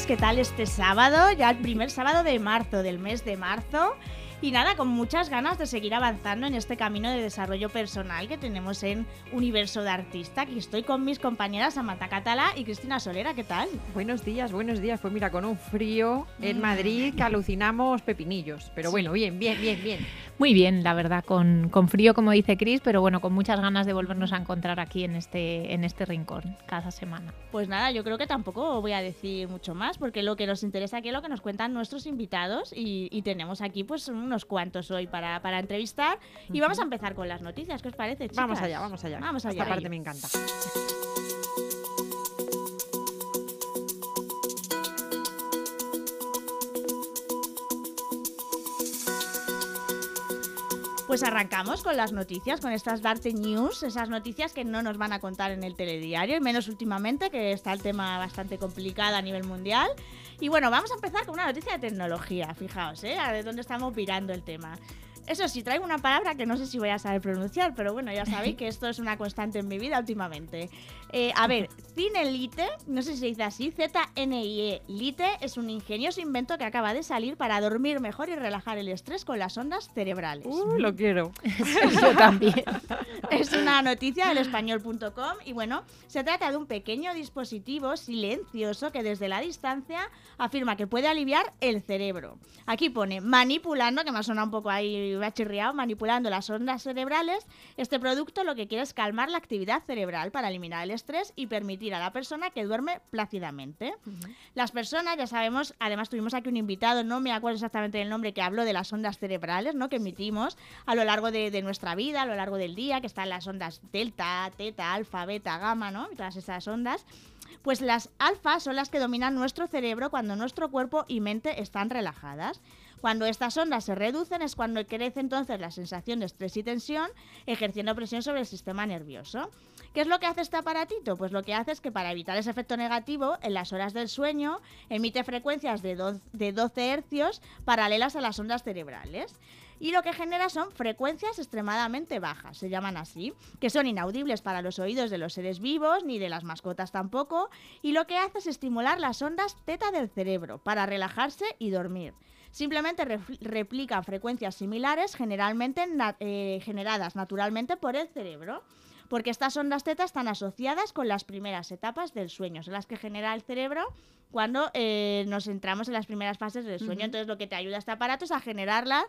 ¿Qué tal este sábado? Ya el primer sábado de marzo, del mes de marzo. Y nada, con muchas ganas de seguir avanzando en este camino de desarrollo personal que tenemos en Universo de Artista. Aquí estoy con mis compañeras Amata Catala y Cristina Solera, ¿qué tal? Buenos días, buenos días. Pues mira, con un frío en Madrid que alucinamos pepinillos. Pero bueno, bien, bien, bien, bien. Muy bien, la verdad, con, con frío, como dice Cris, pero bueno, con muchas ganas de volvernos a encontrar aquí en este, en este rincón cada semana. Pues nada, yo creo que tampoco voy a decir mucho más, porque lo que nos interesa aquí es lo que nos cuentan nuestros invitados y, y tenemos aquí pues unos cuantos hoy para, para entrevistar. Y vamos a empezar con las noticias, ¿qué os parece, chicas? Vamos allá, vamos allá. Vamos allá. Esta parte me encanta. Pues arrancamos con las noticias, con estas Darte News, esas noticias que no nos van a contar en el telediario, y menos últimamente, que está el tema bastante complicado a nivel mundial. Y bueno, vamos a empezar con una noticia de tecnología, fijaos, ¿eh? A ver dónde estamos virando el tema. Eso sí, traigo una palabra que no sé si voy a saber pronunciar, pero bueno, ya sabéis que esto es una constante en mi vida últimamente. Eh, a ver, Cinelite, no sé si se dice así, Z-N-I-E, Lite, es un ingenioso invento que acaba de salir para dormir mejor y relajar el estrés con las ondas cerebrales. Uh, lo quiero. Yo también. Es una noticia del español.com y bueno, se trata de un pequeño dispositivo silencioso que desde la distancia afirma que puede aliviar el cerebro. Aquí pone manipulando, que me ha sonado un poco ahí, me ha chirriado, manipulando las ondas cerebrales. Este producto lo que quiere es calmar la actividad cerebral para eliminar el estrés y permitir a la persona que duerme plácidamente. Las personas, ya sabemos, además tuvimos aquí un invitado, no me acuerdo exactamente del nombre, que habló de las ondas cerebrales ¿no? que emitimos a lo largo de, de nuestra vida, a lo largo del día, que están las ondas delta, teta, alfa, beta, gamma, ¿no? Y todas esas ondas. Pues las alfas son las que dominan nuestro cerebro cuando nuestro cuerpo y mente están relajadas. Cuando estas ondas se reducen es cuando crece entonces la sensación de estrés y tensión, ejerciendo presión sobre el sistema nervioso. ¿Qué es lo que hace este aparatito? Pues lo que hace es que para evitar ese efecto negativo, en las horas del sueño emite frecuencias de, do- de 12 hercios paralelas a las ondas cerebrales. Y lo que genera son frecuencias extremadamente bajas, se llaman así, que son inaudibles para los oídos de los seres vivos, ni de las mascotas tampoco, y lo que hace es estimular las ondas teta del cerebro para relajarse y dormir. Simplemente replican frecuencias similares, generalmente na- eh, generadas naturalmente por el cerebro porque estas ondas teta están asociadas con las primeras etapas del sueño, son las que genera el cerebro cuando eh, nos entramos en las primeras fases del sueño. Entonces lo que te ayuda este aparato es a generarlas,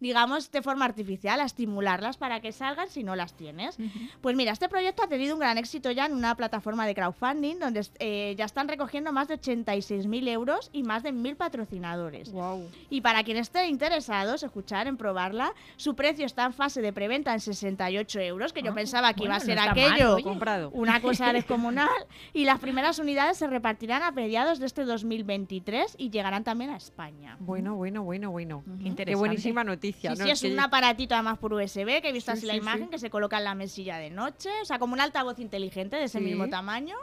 digamos, de forma artificial, a estimularlas para que salgan si no las tienes. Pues mira, este proyecto ha tenido un gran éxito ya en una plataforma de crowdfunding donde eh, ya están recogiendo más de 86.000 euros y más de 1.000 patrocinadores. Wow. Y para quien esté interesados, escuchar en probarla, su precio está en fase de preventa en 68 euros, que yo Ah, pensaba que iba a bueno, ser no mal, aquello. Comprado. una cosa descomunal. Y las primeras unidades se repartirán a mediados de este 2023 y llegarán también a España. Bueno, bueno, bueno, bueno. Ujú. Qué Qué buenísima noticia. Sí, ¿no? sí, es que- un aparatito además por USB que he visto Sí, así la imagen que se coloca en la mesilla de noche, o sea, como un altavoz inteligente de ese mismo tamaño.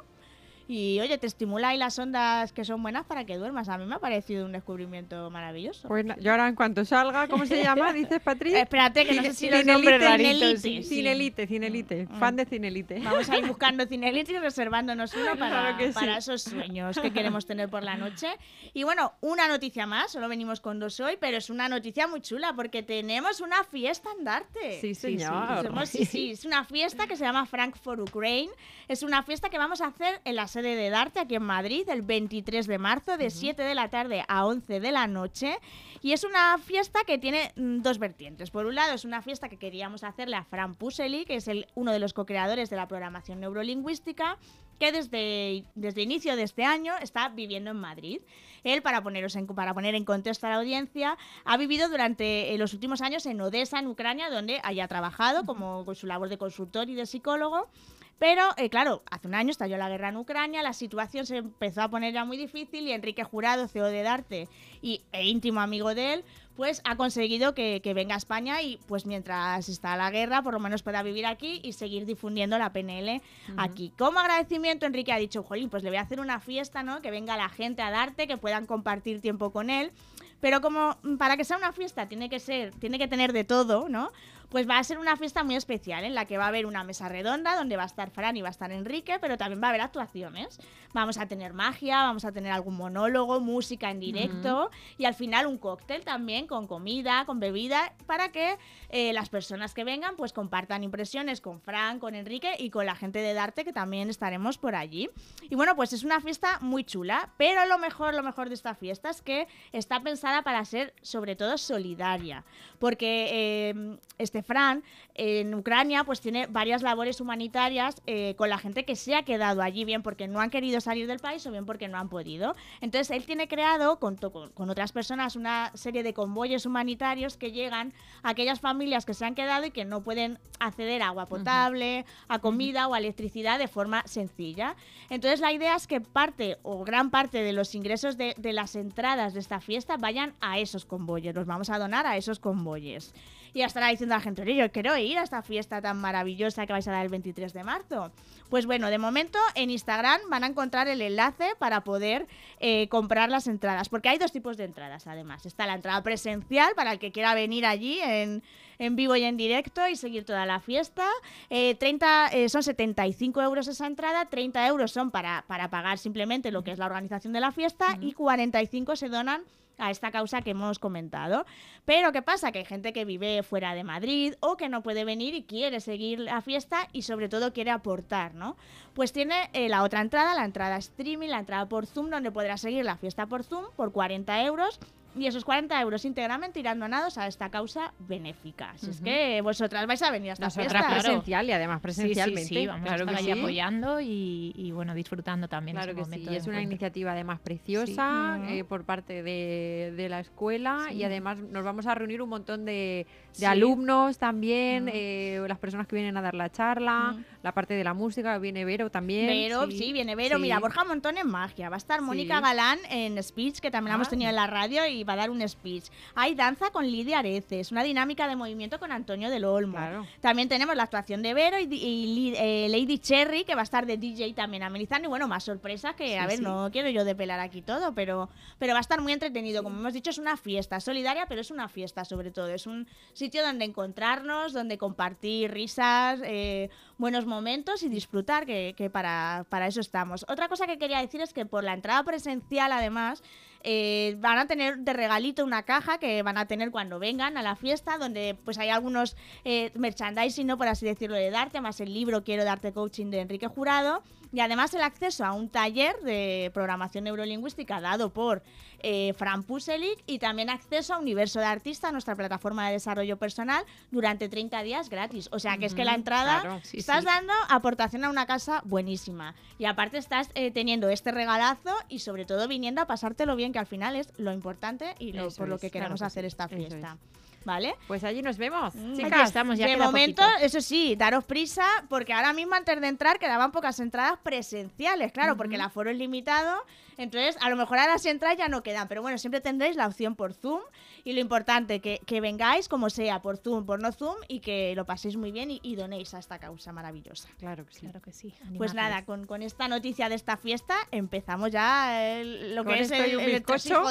Y oye, te estimula ahí las ondas que son buenas para que duermas. A mí me ha parecido un descubrimiento maravilloso. Pues yo ahora en cuanto salga, ¿cómo se llama? Dices, Patri. Eh, espérate, que no sé si nombres Cinelite, raritos. sí, sí. Cinelite, Cinelite. Mm. Fan de Cinelite. Vamos a ir buscando Cinelite y reservándonos uno para, Claro que sí. para esos sueños que queremos tener por la noche. Y bueno, una noticia más, solo venimos con dos hoy, pero es una noticia muy chula porque tenemos una fiesta andarte. Sí, Sí, sí. señor. Somos- sí, sí, es una fiesta que se llama Frank for Ukraine. Es una fiesta que vamos a hacer en la sede de Darte, aquí en Madrid, el 23 de marzo, de 7 de la tarde a 11 de la noche. Y es una fiesta que tiene mm, dos vertientes. Por un lado, es una fiesta que queríamos hacerle a Fran Pusely, que es el, uno de los co-creadores de la programación neurolingüística, que desde, desde inicio de este año está viviendo en Madrid. Él, para, poneros en, para poner en contexto a la audiencia, ha vivido durante eh, los últimos años en Odessa, en Ucrania, donde haya trabajado como con su labor de consultor y de psicólogo. Pero, eh, claro, hace un año estalló la guerra en Ucrania, la situación se empezó a poner ya muy difícil y Enrique Jurado, CEO de Darte y, e íntimo amigo de él, pues ha conseguido que, que, venga a España y pues mientras está la guerra por lo menos pueda vivir aquí y seguir difundiendo la PNL uh -huh. aquí. Como agradecimiento Enrique ha dicho, jolín, pues le voy a hacer una fiesta, ¿no? Que venga la gente a darte, que puedan compartir tiempo con él. Pero como para que sea una fiesta tiene que ser, tiene que tener de todo, ¿no? Pues va a ser una fiesta muy especial en la que va a haber una mesa redonda donde va a estar Fran y va a estar Enrique, pero también va a haber actuaciones. Vamos a tener magia, vamos a tener algún monólogo, música en directo uh -huh. y al final un cóctel también con comida, con bebida, para que eh, las personas que vengan pues compartan impresiones con Fran, con Enrique y con la gente de Darte que también estaremos por allí. Y bueno, pues es una fiesta muy chula, pero lo mejor, lo mejor de esta fiesta es que está pensada para ser sobre todo solidaria, porque eh, este Fran en Ucrania pues tiene varias labores humanitarias eh, con la gente que se ha quedado allí, bien porque no han querido salir del país o bien porque no han podido. Entonces él tiene creado con, con, otras personas una serie de convoyes humanitarios que llegan a aquellas familias que se han quedado y que no pueden acceder a agua potable, uh -huh. a comida uh -huh. o a electricidad de forma sencilla. Entonces la idea es que parte o gran parte de los ingresos de, de las entradas de esta fiesta vayan a esos convoyes, los vamos a donar a esos convoyes. Y ya estará diciendo la gente, yo quiero ir a esta fiesta tan maravillosa que vais a dar el 23 de marzo. Pues bueno, de momento en Instagram van a encontrar el enlace para poder eh, comprar las entradas, porque hay dos tipos de entradas además. Está la entrada presencial para el que quiera venir allí en, en vivo y en directo y seguir toda la fiesta. Eh, 30, eh, son 75 euros esa entrada, 30 euros son para, para pagar simplemente lo que es la organización de la fiesta uh -huh. y 45 se donan a esta causa que hemos comentado. Pero ¿qué pasa? Que hay gente que vive fuera de Madrid o que no puede venir y quiere seguir la fiesta y sobre todo quiere aportar, ¿no? Pues tiene eh, la otra entrada, la entrada streaming, la entrada por Zoom, donde podrá seguir la fiesta por Zoom por 40 euros y esos 40 euros íntegramente irán donados a esta causa benéfica. Así uh -huh. es que vosotras vais a venir a esta Nosotras fiesta. presencial y además presencialmente. Sí, sí, sí vamos claro a estar que ahí sí. apoyando y, y, bueno, disfrutando también Claro ese que momento sí, de es una iniciativa además preciosa eh, por parte de, de la escuela y además nos vamos a reunir un montón de, de Sí. alumnos también, Mm. eh, las personas que vienen a dar la charla, Mm. la parte de la música, viene Vero también. Vero, sí. viene Vero. Sí. Mira, Borja Montón en magia. Va a estar Mónica Sí. Galán en speech, que también la hemos Ah. tenido en la radio y va a dar un speech. Hay danza con Lidia Areces, una dinámica de movimiento con Antonio del Olmo. Claro. También tenemos la actuación de Vero y, y eh, Lady Cherry, que va a estar de DJ también amenizando. Y bueno, más sorpresas que, a Sí, ver, sí. no quiero yo depelar aquí todo, pero, pero va a estar muy entretenido. Como hemos dicho, es una fiesta solidaria, pero es una fiesta sobre todo. Es un sitio donde encontrarnos, donde compartir risas, eh, buenos momentos y disfrutar, que, para, para eso estamos. Otra cosa que quería decir es que por la entrada presencial, además, eh, van a tener de regalito una caja que van a tener cuando vengan a la fiesta, donde pues hay algunos eh, merchandising, ¿no? por así decirlo, de Darte, más el libro Quiero Darte Coaching de Enrique Jurado, y además el acceso a un taller de programación neurolingüística dado por eh, Fran Puselic y también acceso a Universo de Artista, nuestra plataforma de desarrollo personal, durante 30 días gratis. O sea que es que la entrada claro, sí, estás sí. dando aportación a una casa buenísima. Y aparte estás eh, teniendo este regalazo y sobre todo viniendo a pasártelo bien, que al final es lo importante y lo- por lo que claro queremos que hacer sí, esta fiesta. ¿Vale? Pues allí nos vemos, Mm, chicas. Estamos, ya de momento, poquito. eso sí, daros prisa, porque ahora mismo antes de entrar quedaban pocas entradas presenciales, claro, porque el aforo es limitado. Entonces, a lo mejor ahora si entráis ya no quedan, pero bueno, siempre tendréis la opción por Zoom. Y lo importante, que, que vengáis como sea, por Zoom, por no Zoom, y que lo paséis muy bien y, y donéis a esta causa maravillosa. Claro que sí. Claro que sí. Pues nada, con, con esta noticia de esta fiesta empezamos ya el- lo ¿Con que es el, el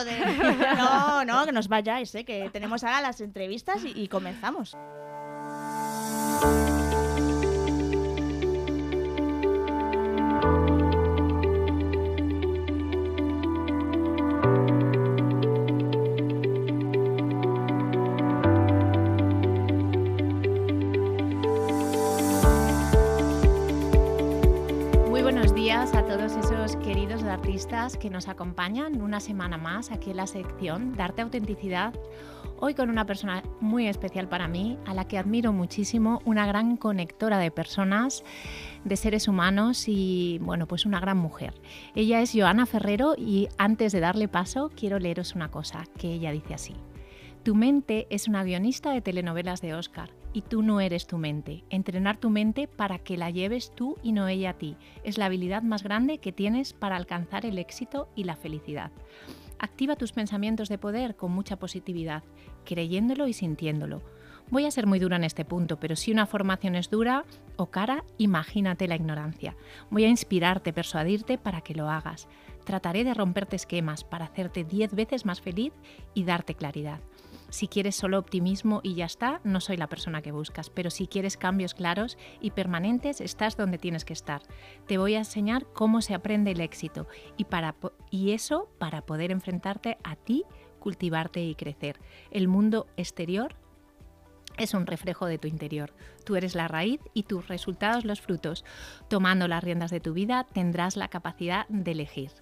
de... No, no, que nos vayáis, ¿eh? que tenemos ahora las entrevistas y, y comenzamos. Que nos acompañan una semana más aquí en la sección Darte Autenticidad. Hoy con una persona muy especial para mí, a la que admiro muchísimo, una gran conectora de personas, de seres humanos y, bueno, pues una gran mujer. Ella es Joana Ferrero y antes de darle paso quiero leeros una cosa que ella dice así. Tu mente es una guionista de telenovelas de Oscar y tú no eres tu mente. Entrenar tu mente para que la lleves tú y no ella a ti. Es la habilidad más grande que tienes para alcanzar el éxito y la felicidad. Activa tus pensamientos de poder con mucha positividad, creyéndolo y sintiéndolo. Voy a ser muy dura en este punto, pero si una formación es dura o cara, imagínate la ignorancia. Voy a inspirarte, persuadirte para que lo hagas. Trataré de romperte esquemas para hacerte 10 veces más feliz y darte claridad. Si quieres solo optimismo y ya está, no soy la persona que buscas, pero si quieres cambios claros y permanentes, estás donde tienes que estar. Te voy a enseñar cómo se aprende el éxito y, para, y eso para poder enfrentarte a ti, cultivarte y crecer. El mundo exterior es un reflejo de tu interior. Tú eres la raíz y tus resultados los frutos. Tomando las riendas de tu vida tendrás la capacidad de elegir.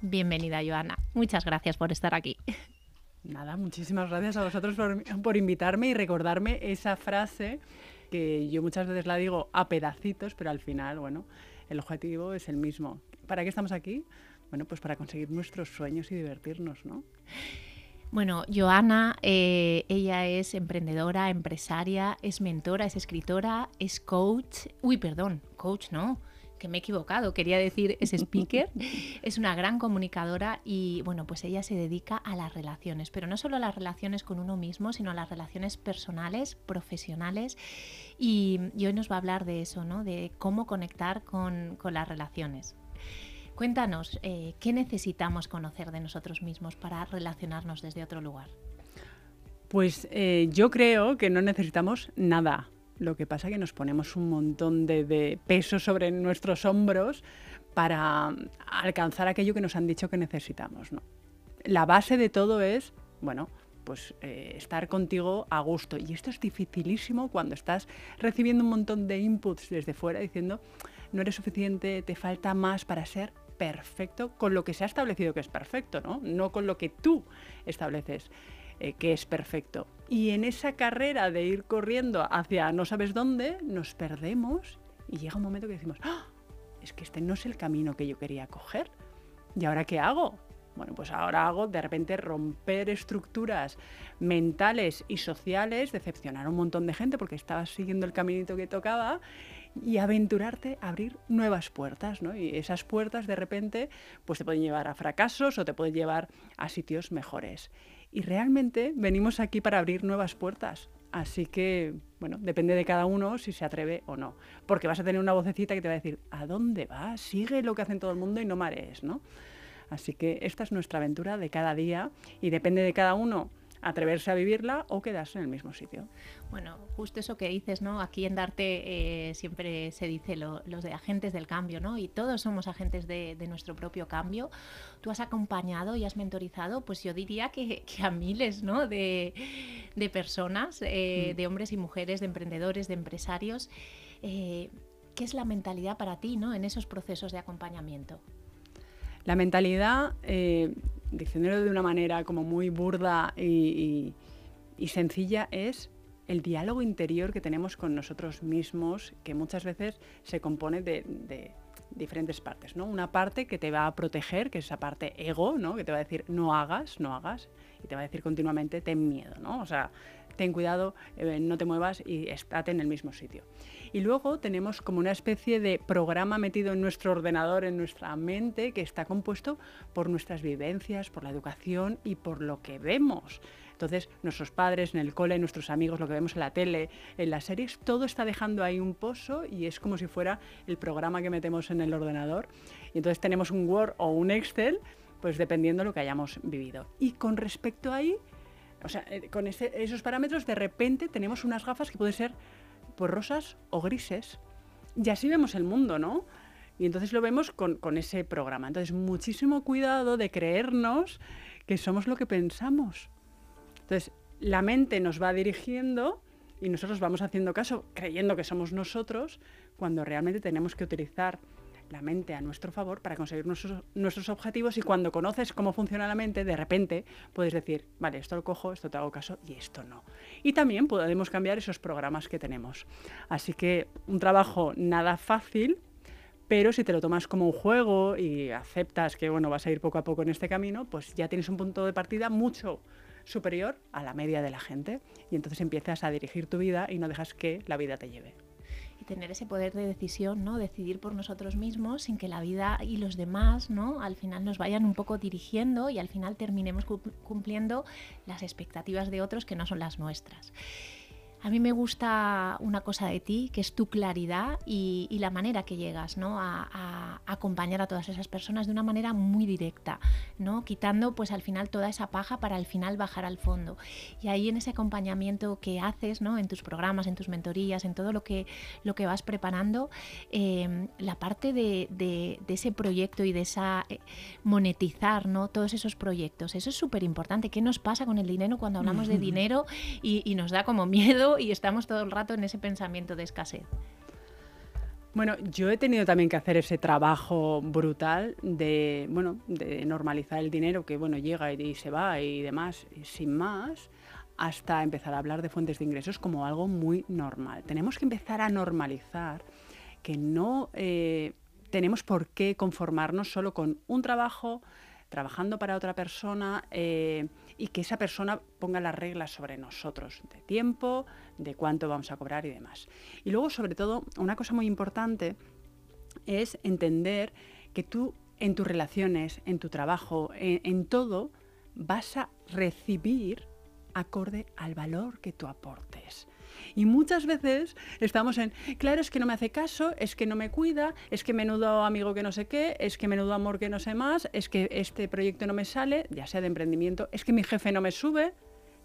Bienvenida, Joana. Muchas gracias por estar aquí. Nada, muchísimas gracias a vosotros por, invitarme y recordarme esa frase que yo muchas veces la digo a pedacitos, pero al final, bueno, el objetivo es el mismo. ¿Para qué estamos aquí? Bueno, pues para conseguir nuestros sueños y divertirnos, ¿no? Bueno, Joana, eh, ella es emprendedora, empresaria, es mentora, es escritora, es coach. Uy, perdón, coach no, que me he equivocado, quería decir es speaker, es una gran comunicadora y bueno, pues ella se dedica a las relaciones, pero no solo a las relaciones con uno mismo, sino a las relaciones personales, profesionales y, hoy nos va a hablar de eso, ¿no? De cómo conectar con, con las relaciones. Cuéntanos, eh, ¿qué necesitamos conocer de nosotros mismos para relacionarnos desde otro lugar? Pues eh, yo creo que no necesitamos nada. Lo que pasa es que nos ponemos un montón de, peso sobre nuestros hombros para alcanzar aquello que nos han dicho que necesitamos. La base de todo es, bueno, pues eh, estar contigo a gusto. Y esto es dificilísimo cuando estás recibiendo un montón de inputs desde fuera diciendo, no eres suficiente, te falta más para ser perfecto con lo que se ha establecido que es perfecto, ¿no? No con lo que tú estableces eh, que es perfecto. Y en esa carrera de ir corriendo hacia no sabes dónde, nos perdemos y llega un momento que decimos, ¡Ah! es que este no es el camino que yo quería coger. ¿Y ahora qué hago? Bueno, pues ahora hago de repente romper estructuras mentales y sociales, decepcionar a un montón de gente porque estaba siguiendo el caminito que tocaba y aventurarte a abrir nuevas puertas, ¿no? Y esas puertas de repente pues te pueden llevar a fracasos o te pueden llevar a sitios mejores. Y realmente venimos aquí para abrir nuevas puertas. Así que, bueno, depende de cada uno si se atreve o no. Porque vas a tener una vocecita que te va a decir, ¿a dónde vas? Sigue lo que hacen todo el mundo y no marees, ¿no? Así que esta es nuestra aventura de cada día y depende de cada uno atreverse a vivirla o quedarse en el mismo sitio. Bueno, justo eso que dices, ¿no? Aquí en Darte eh, siempre se dice los de agentes del cambio, ¿no? Y todos somos agentes de, nuestro propio cambio. Tú has acompañado y has mentorizado, pues yo diría que, a miles, ¿no? De, personas, eh, mm. de hombres y mujeres, de emprendedores, de empresarios. Eh, ¿Qué es la mentalidad para ti, ¿no? En esos procesos de acompañamiento. La mentalidad, eh, diciéndolo de una manera como muy burda y, sencilla, es el diálogo interior que tenemos con nosotros mismos, que muchas veces se compone de, diferentes partes. ¿no? Una parte que te va a proteger, que es esa parte ego, ¿no? que te va a decir no hagas, no hagas, y te va a decir continuamente ten miedo. ¿no? O sea, ten cuidado, eh, no te muevas y estate en el mismo sitio. Y luego tenemos como una especie de programa metido en nuestro ordenador, en nuestra mente, que está compuesto por nuestras vivencias, por la educación y por lo que vemos. Entonces, nuestros padres en el cole, nuestros amigos, lo que vemos en la tele, en las series, todo está dejando ahí un pozo y es como si fuera el programa que metemos en el ordenador. Y entonces tenemos un Word o un Excel, pues dependiendo de lo que hayamos vivido. Y con respecto ahí, o sea, eh, con esos parámetros, de repente tenemos unas gafas que pueden ser pues rosas o grises. Y así vemos el mundo, ¿no? Y entonces lo vemos con, ese programa. Entonces, muchísimo cuidado de creernos que somos lo que pensamos. Entonces, la mente nos va dirigiendo y nosotros vamos haciendo caso creyendo que somos nosotros cuando realmente tenemos que utilizar la mente a nuestro favor para conseguir nuestros, objetivos y cuando conoces cómo funciona la mente, de repente puedes decir, vale, esto lo cojo, esto te hago caso y esto no. Y también podemos cambiar esos programas que tenemos. Así que un trabajo nada fácil, pero si te lo tomas como un juego y aceptas que bueno, vas a ir poco a poco en este camino, pues ya tienes un punto de partida mucho superior a la media de la gente. Y entonces empiezas a dirigir tu vida y no dejas que la vida te lleve tener ese poder de decisión, ¿no? Decidir por nosotros mismos sin que la vida y los demás, ¿no? Al final nos vayan un poco dirigiendo y al final terminemos cumpliendo las expectativas de otros que no son las nuestras. A mí me gusta una cosa de ti, que es tu claridad y, la manera que llegas ¿no? a, acompañar a todas esas personas de una manera muy directa, ¿no? quitando pues al final toda esa paja para al final bajar al fondo. Y ahí en ese acompañamiento que haces, ¿no? en tus programas, en tus mentorías, en todo lo que, lo que vas preparando, em, la parte de, ese proyecto y de esa eh, monetizar ¿no? todos esos proyectos, eso es súper importante. ¿Qué nos pasa con el dinero cuando hablamos de dinero y nos da como miedo? Y estamos todo el rato en ese pensamiento de escasez. Bueno, yo he tenido también que hacer ese trabajo brutal de, bueno, de normalizar el dinero que bueno, llega y se va y demás, sin más, hasta empezar a hablar de fuentes de ingresos como algo muy normal. Tenemos que empezar a normalizar que no eh, tenemos por qué conformarnos solo con un trabajo, trabajando para otra persona eh, y que esa persona ponga las reglas sobre nosotros, de tiempo, de cuánto vamos a cobrar y demás. Y luego, sobre todo, una cosa muy importante es entender que tú en tus relaciones, en tu trabajo, en todo, vas a recibir acorde al valor que tú aportes. Y muchas veces estamos en, claro, es que no me hace caso, es que no me cuida, es que menudo amigo que no sé qué, es que menudo amor que no sé más, es que este proyecto no me sale, ya sea de emprendimiento, es que mi jefe no me sube.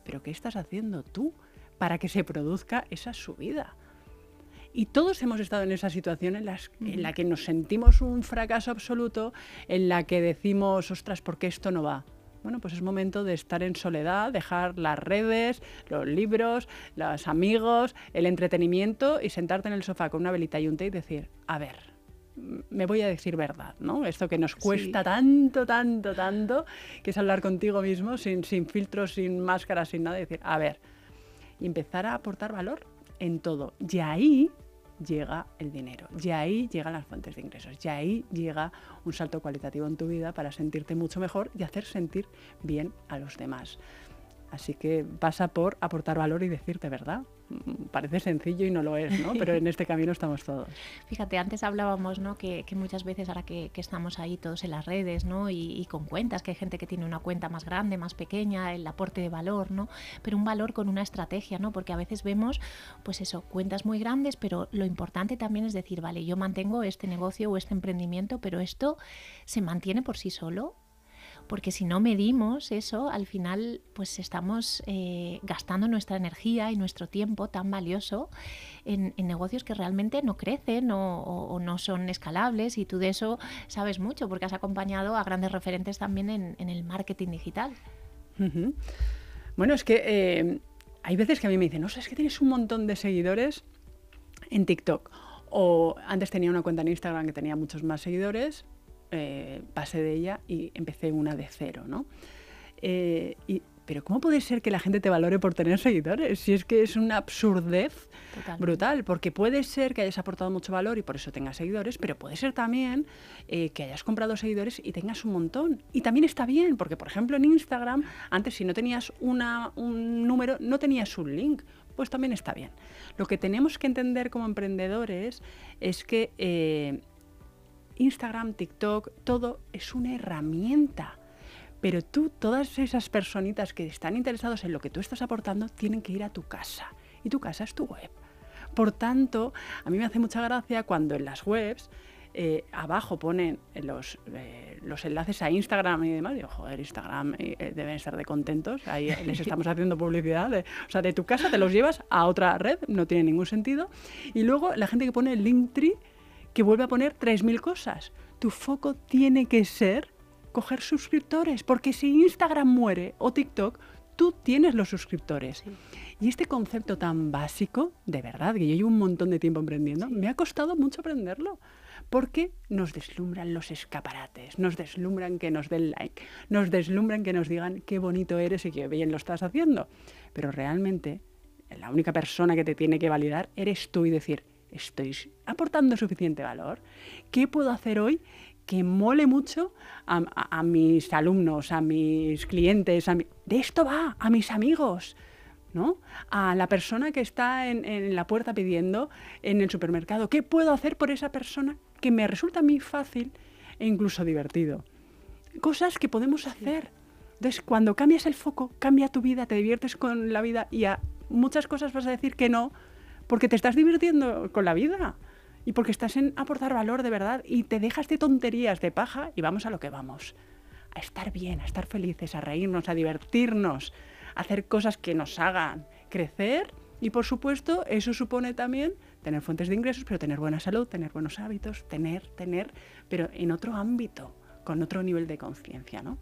Pero ¿qué estás haciendo tú para que se produzca esa subida? Y todos hemos estado en esa situación en, en, la que nos sentimos un fracaso absoluto, en la que decimos, ostras, ¿por qué esto no va? Bueno, pues es momento de estar en soledad, dejar las redes, los libros, los amigos, el entretenimiento y sentarte en el sofá con una velita y un té y decir, a ver, me voy a decir verdad, ¿no? Esto que nos cuesta tanto, tanto, tanto, que es hablar contigo mismo sin, sin filtros, sin máscaras, sin nada, y decir, a ver, y empezar a aportar valor en todo. Y ahí llega el dinero. Y ahí llegan las fuentes de ingresos. Y ahí llega un salto cualitativo en tu vida para sentirte mucho mejor y hacer sentir bien a los demás. Así que pasa por aportar valor y decirte verdad. Parece sencillo y no lo es, ¿no? Pero en este camino estamos todos. Fíjate, antes hablábamos, ¿no? Que, muchas veces ahora que, estamos ahí todos en las redes, ¿no? Y, con cuentas, que hay gente que tiene una cuenta más grande, más pequeña, el aporte de valor, ¿no? Pero un valor con una estrategia, ¿no? Porque a veces vemos, pues eso, cuentas muy grandes, pero lo importante también es decir, vale, yo mantengo este negocio o este emprendimiento, pero esto se mantiene por sí solo porque si no medimos eso, al final pues estamos eh, gastando nuestra energía y nuestro tiempo tan valioso en, negocios que realmente no crecen o, no son escalables y tú de eso sabes mucho porque has acompañado a grandes referentes también en, el marketing digital. Bueno, es que eh, hay veces que a mí me dicen, no, es que tienes un montón de seguidores en TikTok. O antes tenía una cuenta en Instagram que tenía muchos más seguidores, eh, pasé de ella y empecé una de cero, ¿no? Eh, pero ¿cómo puede ser que la gente te valore por tener seguidores? Si es que es una absurdez brutal, porque puede ser que hayas aportado mucho valor y por eso tengas seguidores, pero puede ser también eh, que hayas comprado seguidores y tengas un montón. Y también está bien, porque por ejemplo en Instagram, antes si no tenías una, un número, no tenías un link, pues también está bien. Lo que tenemos que entender como emprendedores es que Instagram, TikTok, todo es una herramienta. Pero tú, todas esas personitas que están interesados en lo que tú estás aportando, tienen que ir a tu casa. Y tu casa es tu web. Por tanto, a mí me hace mucha gracia cuando en las webs eh, abajo ponen los, eh, los enlaces a Instagram y demás. Digo, joder, Instagram eh, deben estar de contentos. Ahí les estamos haciendo publicidad. o sea, de tu casa te los llevas a otra red, no tiene ningún sentido. Y luego la gente que pone el Linktree que vuelve a poner 3.000 cosas. Tu foco tiene que ser coger suscriptores, porque si Instagram muere o TikTok, tú tienes los suscriptores. Y este concepto tan básico, de verdad, que yo llevo un montón de tiempo emprendiendo, me ha costado mucho aprenderlo. Porque nos deslumbran los escaparates, nos deslumbran que nos den like, nos deslumbran que nos digan qué bonito eres y qué bien lo estás haciendo. Pero realmente, la única persona que te tiene que validar eres tú y decir, ¿Estoy aportando suficiente valor? ¿Qué puedo hacer hoy que mole mucho a, a- a mis alumnos, a mis clientes, a mi- de esto va, a mis amigos. ¿no? A la persona que está en, en la puerta pidiendo en el supermercado. ¿Qué puedo hacer por esa persona que me resulta a mí fácil e incluso divertido? Cosas que podemos hacer. Entonces, cuando cambias el foco, cambia tu vida, te diviertes con la vida y a muchas cosas vas a decir que no porque te estás divirtiendo con la vida y porque estás en aportar valor de verdad y te dejas de tonterías, de paja y vamos a lo que vamos. A estar bien, a estar felices, a reírnos, a divertirnos, a hacer cosas que nos hagan crecer y por supuesto eso supone también tener fuentes de ingresos, pero tener buena salud, tener buenos hábitos, tener, tener, pero en otro ámbito, con otro nivel de conciencia, ¿no?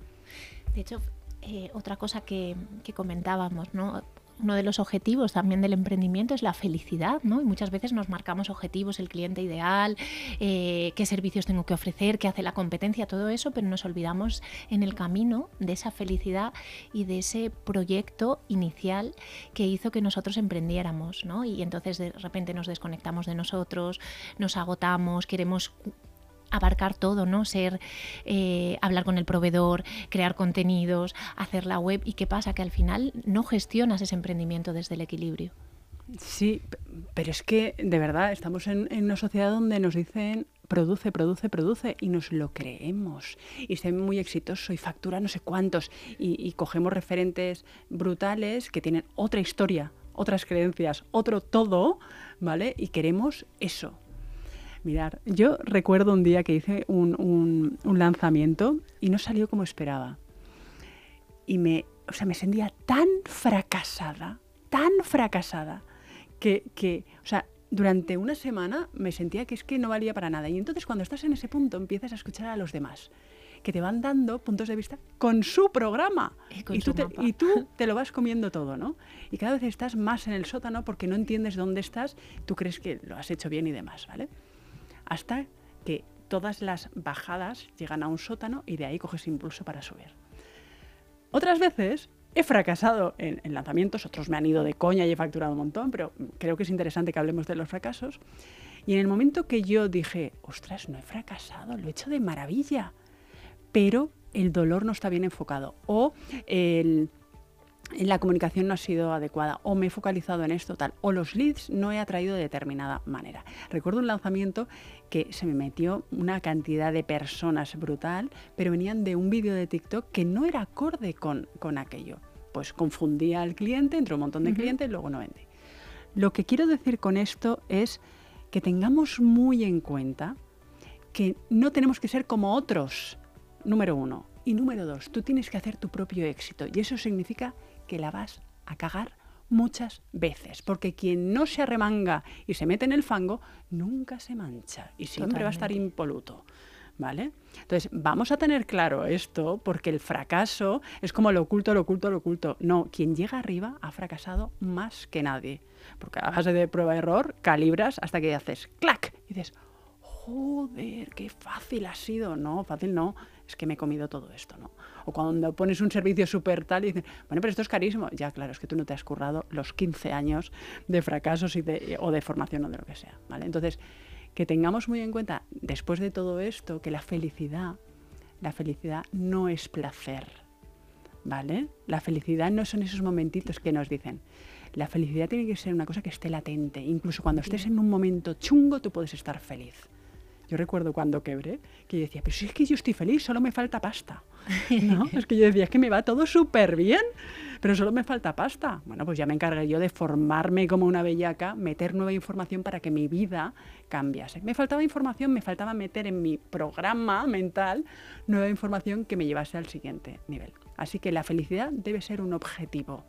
De hecho, eh, otra cosa que, que comentábamos, ¿no? Uno de los objetivos también del emprendimiento es la felicidad, ¿no? Y muchas veces nos marcamos objetivos, el cliente ideal, eh, qué servicios tengo que ofrecer, qué hace la competencia, todo eso, pero nos olvidamos en el camino de esa felicidad y de ese proyecto inicial que hizo que nosotros emprendiéramos, ¿no? Y entonces de repente nos desconectamos de nosotros, nos agotamos, queremos abarcar todo, ¿no? Ser, eh, hablar con el proveedor, crear contenidos, hacer la web. ¿Y qué pasa? Que al final no gestionas ese emprendimiento desde el equilibrio. Sí, pero es que de verdad estamos en, una sociedad donde nos dicen produce, produce, produce y nos lo creemos y sé muy exitoso y factura no sé cuántos y cogemos referentes brutales que tienen otra historia, otras creencias, otro todo, ¿vale? Y queremos eso. Mirar, yo recuerdo un día que hice un, un- un lanzamiento y no salió como esperaba. Y me, o sea, me sentía tan fracasada, tan fracasada, que, que, o sea, durante una semana me sentía que es que no valía para nada. Y entonces cuando estás en ese punto empiezas a escuchar a los demás, que te van dando puntos de vista con su programa. Y y, su tú te, y tú te lo vas comiendo todo, ¿no? Y cada vez estás más en el sótano porque no entiendes dónde estás, tú crees que lo has hecho bien y demás, ¿vale? Hasta que todas las bajadas llegan a un sótano y de ahí coges impulso para subir. Otras veces he fracasado en, en lanzamientos, otros me han ido de coña y he facturado un montón, pero creo que es interesante que hablemos de los fracasos. Y en el momento que yo dije, ostras, no he fracasado, lo he hecho de maravilla, pero el dolor no está bien enfocado o el, la comunicación no ha sido adecuada o me he focalizado en esto tal o los leads no he atraído de determinada manera. Recuerdo un lanzamiento que se me metió una cantidad de personas brutal, pero venían de un vídeo de TikTok que no era acorde con, con aquello. Pues confundía al cliente, entró un montón de clientes y luego no vendí. Lo que quiero decir con esto es que tengamos muy en cuenta que no tenemos que ser como otros, número uno. Y número dos, tú tienes que hacer tu propio éxito. Y eso significa que la vas a cagar muchas veces. Porque quien no se arremanga y se mete en el fango, nunca se mancha. Y siempre va a estar impoluto. ¿Vale? Entonces, vamos a tener claro esto, porque el fracaso es como lo oculto, lo oculto, lo oculto. No, quien llega arriba ha fracasado más que nadie. Porque a base de prueba-error, calibras hasta que haces clac y dices, joder, qué fácil ha sido. No, fácil no, es que me he comido todo esto, ¿no? O cuando pones un servicio súper tal y dices, bueno, pero esto es carísimo. Ya, claro, es que tú no te has currado los 15 años de fracasos y de, o de formación o de lo que sea, ¿vale? Entonces, que tengamos muy en cuenta, después de todo esto, que la felicidad, la felicidad no es placer, ¿vale? La felicidad no son esos momentitos que nos dicen. La felicidad tiene que ser una cosa que esté latente. Incluso cuando estés en un momento chungo, tú puedes estar feliz. Yo recuerdo cuando quebré, que yo decía, pero si es que yo estoy feliz, solo me falta pasta. ¿No? es que yo decía, es que me va todo súper bien, pero solo me falta pasta. Bueno, pues ya me encargué yo de formarme como una bellaca, meter nueva información para que mi vida cambiase. Me faltaba información, me faltaba meter en mi programa mental nueva información que me llevase al siguiente nivel. Así que la felicidad debe ser un objetivo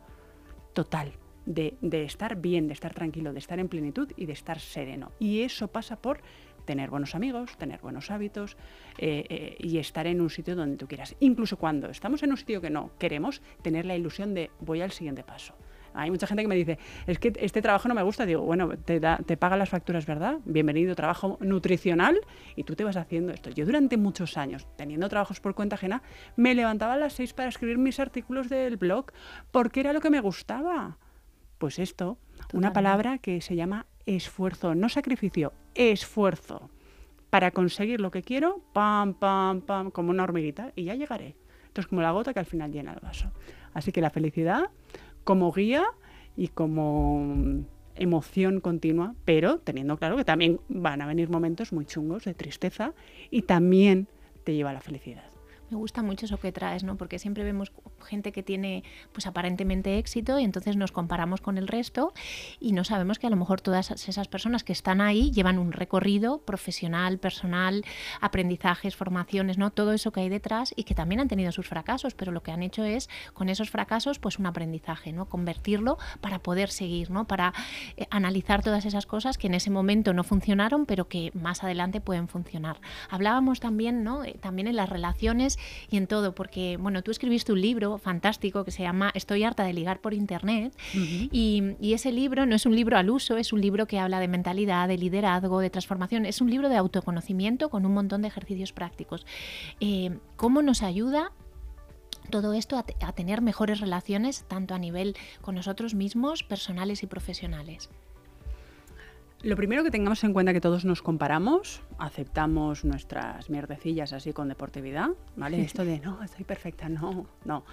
total. De, de estar bien, de estar tranquilo, de estar en plenitud y de estar sereno. Y eso pasa por tener buenos amigos, tener buenos hábitos eh, eh, y estar en un sitio donde tú quieras. Incluso cuando estamos en un sitio que no queremos, tener la ilusión de voy al siguiente paso. Hay mucha gente que me dice, es que este trabajo no me gusta. Digo, bueno, te, da, te pagan las facturas, ¿verdad? Bienvenido, trabajo nutricional y tú te vas haciendo esto. Yo durante muchos años, teniendo trabajos por cuenta ajena, me levantaba a las seis para escribir mis artículos del blog porque era lo que me gustaba. Pues esto, una palabra que se llama esfuerzo, no sacrificio, esfuerzo. para conseguir lo que quiero, pam, pam, pam, como una hormiguita, y ya llegaré. Esto es como la gota que al final llena el vaso. Así que la felicidad como guía y como emoción continua, pero teniendo claro que también van a venir momentos muy chungos de tristeza y también te lleva a la felicidad. Me gusta mucho eso que traes, ¿no? Porque siempre vemos gente que tiene, pues aparentemente éxito y entonces nos comparamos con el resto y no sabemos que a lo mejor todas esas personas que están ahí llevan un recorrido profesional, personal, aprendizajes, formaciones, ¿no? Todo eso que hay detrás y que también han tenido sus fracasos, pero lo que han hecho es con esos fracasos, pues un aprendizaje, ¿no? Convertirlo para poder seguir, ¿no? Para eh, analizar todas esas cosas que en ese momento no funcionaron, pero que más adelante pueden funcionar. Hablábamos también, ¿no? Eh, también en las relaciones y en todo, porque, bueno, tú escribiste un libro fantástico que se llama Estoy harta de ligar por Internet y, ese libro no es un libro al uso, es un libro que habla de mentalidad, de liderazgo, de transformación, es un libro de autoconocimiento con un montón de ejercicios prácticos. Eh, ¿Cómo nos ayuda todo esto a, tener mejores relaciones, tanto a nivel con nosotros mismos, personales y profesionales. Lo primero que tengamos en cuenta que todos nos comparamos, aceptamos nuestras mierdecillas así con deportividad, ¿vale? Esto de no, estoy perfecta, no, no.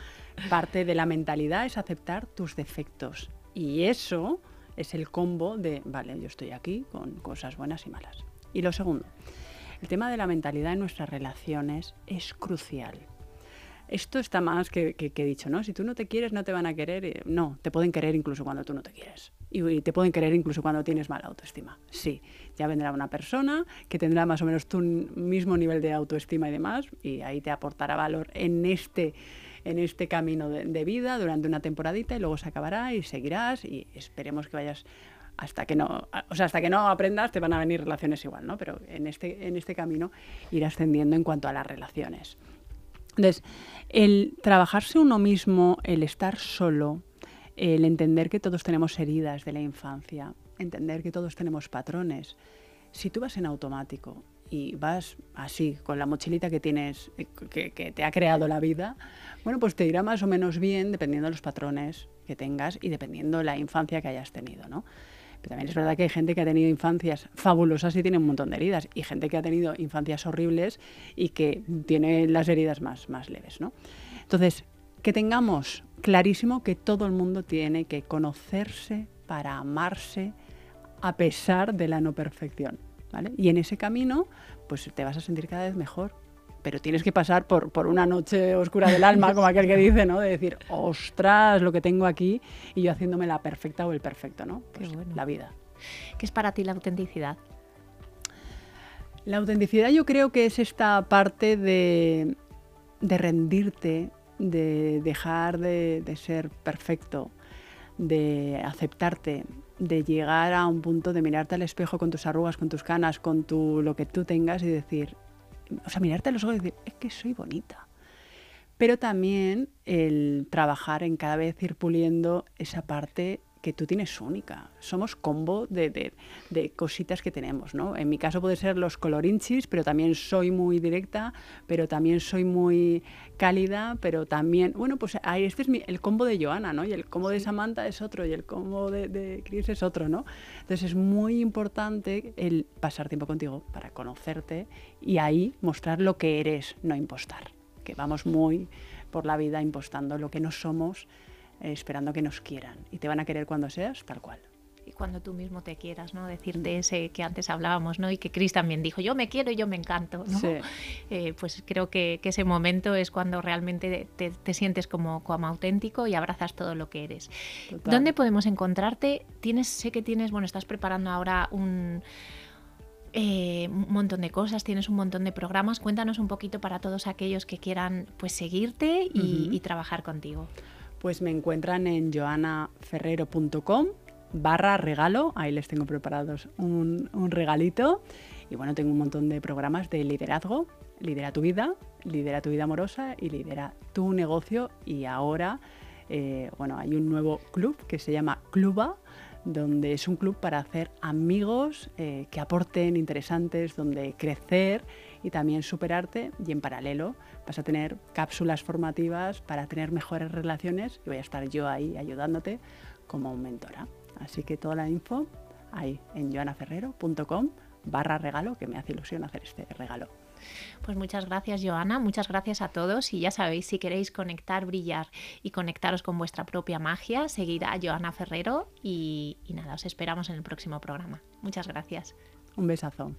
Parte de la mentalidad es aceptar tus defectos. Y eso es el combo de, vale, yo estoy aquí con cosas buenas y malas. Y lo segundo, el tema de la mentalidad en nuestras relaciones es crucial. Esto está más que, que, que dicho, ¿no? Si tú no te quieres, no te van a querer. Eh, no, te pueden querer incluso cuando tú no te quieres y, te pueden querer incluso cuando tienes mala autoestima. Sí, ya vendrá una persona que tendrá más o menos tu mismo nivel de autoestima y demás, y ahí te aportará valor en este en este camino de, vida durante una temporadita y luego se acabará y seguirás y esperemos que vayas hasta que no, o sea, hasta que no aprendas te van a venir relaciones igual, ¿no? Pero en este, en este camino ir ascendiendo en cuanto a las relaciones. Entonces, el trabajarse uno mismo, el estar solo, el entender que todos tenemos heridas de la infancia, entender que todos tenemos patrones. Si tú vas en automático y vas así, con la mochilita que tienes, eh, que, te ha creado la vida, bueno, pues te irá más o menos bien dependiendo de los patrones que tengas y dependiendo de la infancia que hayas tenido, ¿no? Pero también es verdad que hay gente que ha tenido infancias fabulosas y tiene un montón de heridas, y gente que ha tenido infancias horribles y que tiene las heridas más, más leves, ¿no? Entonces, que tengamos clarísimo que todo el mundo tiene que conocerse para amarse a pesar de la no perfección. Y en ese camino, pues te vas a sentir cada vez mejor. Pero tienes que pasar por, por una noche oscura del alma, como aquel que dice, ¿no? De decir, ostras, lo que tengo aquí, y yo haciéndome la perfecta o el perfecto, ¿no? Pues La vida. ¿Qué es para ti la autenticidad? La autenticidad yo creo que es esta parte de, de rendirte, de dejar de, ser perfecto, de aceptarte, de llegar a un punto de mirarte al espejo con tus arrugas, con tus canas, con tu, lo que tú tengas y decir, o sea, mirarte a los ojos y decir, es que soy bonita. Pero también el trabajar en cada vez ir puliendo esa parte que tú tienes única. Somos combo de, de, cositas que tenemos, ¿no? En mi caso puede ser los colorinchis, pero también soy muy directa, pero también soy muy cálida, pero también, bueno, pues ahí este es el combo de Joana, ¿no? Y el combo de Samantha es otro, y el combo de, de Chris es otro, ¿no? Entonces es muy importante el pasar tiempo contigo para conocerte y ahí mostrar lo que eres, no impostar. Que vamos muy por la vida impostando lo que no somos esperando que nos quieran. Y te van a querer cuando seas tal cual. Y cuando tú mismo te quieras, ¿no? Decirte ese que antes hablábamos, ¿no? Y que Chris también dijo, yo me quiero y yo me encanto, ¿no? Eh, pues creo que, ese momento es cuando realmente te, sientes como, como, auténtico y abrazas todo lo que eres. ¿Dónde podemos encontrarte? Tienes, sé que tienes, bueno, estás preparando ahora un... Eh, un montón de cosas, tienes un montón de programas. Cuéntanos un poquito para todos aquellos que quieran pues seguirte y trabajar contigo pues me encuentran en joanaferrero.com barra regalo, ahí les tengo preparados un, regalito. Y bueno, tengo un montón de programas de liderazgo, lidera tu vida, lidera tu vida amorosa y lidera tu negocio. Y ahora, eh, bueno, hay un nuevo club que se llama Cluba, donde es un club para hacer amigos eh, que aporten interesantes, donde crecer y también superarte y en paralelo vas a tener cápsulas formativas para tener mejores relaciones y voy a estar yo ahí ayudándote como mentora. Así que toda la info ahí en joanaferrero.com barra regalo, que me hace ilusión hacer este regalo. Pues muchas gracias, Joana. Muchas gracias a todos. Y ya sabéis, si queréis conectar, brillar y conectaros con vuestra propia magia, seguid a Joana Ferrero. Y, y nada, os esperamos en el próximo programa. Muchas gracias. Un besazo.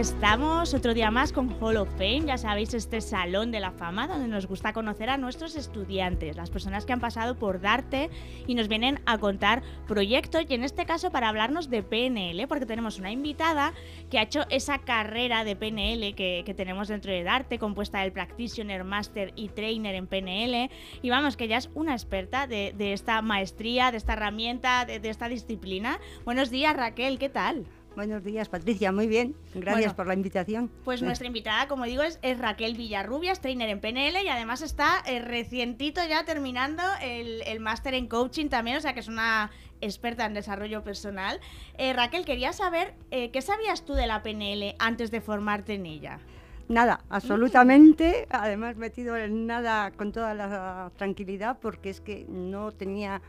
Estamos otro día más con Hall of Fame, ya sabéis, este salón de la fama donde nos gusta conocer a nuestros estudiantes, las personas que han pasado por Darte y nos vienen a contar proyectos y en este caso para hablarnos de PNL, porque tenemos una invitada que ha hecho esa carrera de PNL que, tenemos dentro de Darte, compuesta del Practitioner, Master y Trainer en PNL y vamos, que ya es una experta de, esta maestría, de esta herramienta, de esta disciplina. Buenos días Raquel, ¿qué tal? Buenos días, Patricia. Muy bien. Gracias por la invitación. Pues nuestra invitada, como digo, es, Raquel Villarrubias, trainer en PNL y además está eh, recientito ya terminando el, máster en coaching también, o sea que es una experta en desarrollo personal. Eh, Raquel, quería saber eh, qué sabías tú de la PNL antes de formarte en ella. Nada, absolutamente. Además, metido en nada con toda la tranquilidad porque es que no tenía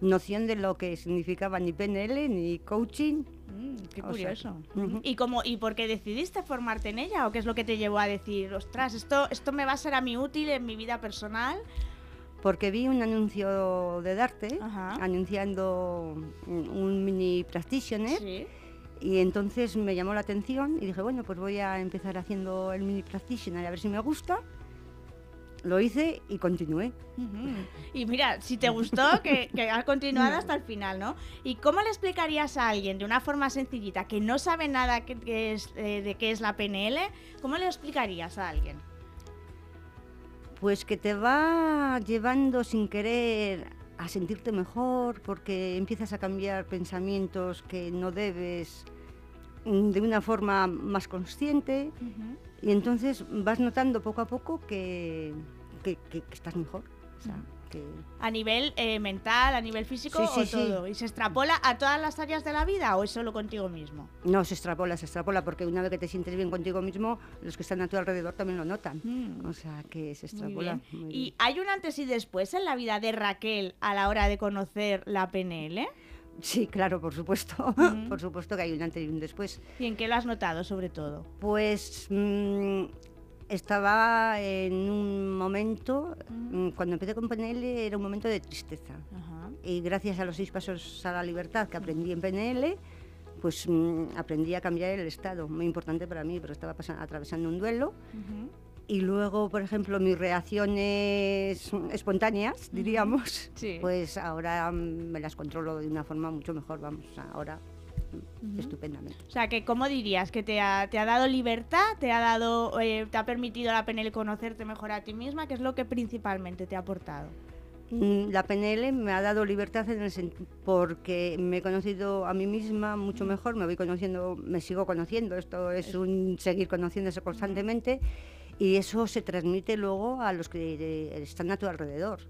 noción de lo que significaba ni PNL ni coaching. Mm, qué curioso. ¿Y, cómo, ¿Y por qué decidiste formarte en ella? ¿O qué es lo que te llevó a decir, ostras, esto, esto me va a ser a mí útil en mi vida personal? Porque vi un anuncio de Darte anunciando un mini practitioner. Y entonces me llamó la atención y dije, bueno, pues voy a empezar haciendo el mini practitioner a ver si me gusta lo hice y continué. Y mira, si te gustó, que, que has continuado hasta el final, ¿no? ¿Y cómo le explicarías a alguien de una forma sencillita que no sabe nada que, es, eh, de qué es la PNL? ¿Cómo le explicarías a alguien? Pues que te va llevando sin querer a sentirte mejor porque empiezas a cambiar pensamientos que no debes mm, de una forma más consciente. Y entonces vas notando poco a poco que, estás mejor. A nivel eh, mental, a nivel físico o todo. ¿Y se extrapola a todas las áreas de la vida o es solo contigo mismo? No, se extrapola, se extrapola, porque una vez que te sientes bien contigo mismo, los que están a tu alrededor también lo notan. Mm. O sea, que se extrapola. ¿Y hay un antes y después en la vida de Raquel a la hora de conocer la PNL? Sí, claro, por supuesto. por supuesto que hay un antes y un después. ¿Y en qué lo has notado, sobre todo? Pues mm, estaba en un momento, mm, cuando empecé con PNL, era un momento de tristeza. Y gracias a los seis pasos a la libertad que aprendí en PNL, pues mm, aprendí a cambiar el estado, muy importante para mí, pero estaba atravesando un duelo y luego, por ejemplo, mis reacciones espontáneas, diríamos, pues ahora me las controlo de una forma mucho mejor, vamos, ahora estupendamente. O sea, que ¿cómo dirías? ¿Que te ha, te ha dado libertad? ¿Te ha, dado, eh, ¿Te ha permitido la PNL conocerte mejor a ti misma? ¿Qué es lo que principalmente te ha aportado? Mm, la PNL me ha dado libertad en el porque me he conocido a mí misma mucho mejor, me voy conociendo, me sigo conociendo, esto es un seguir conociéndose constantemente y eso se transmite luego a los que están a tu alrededor.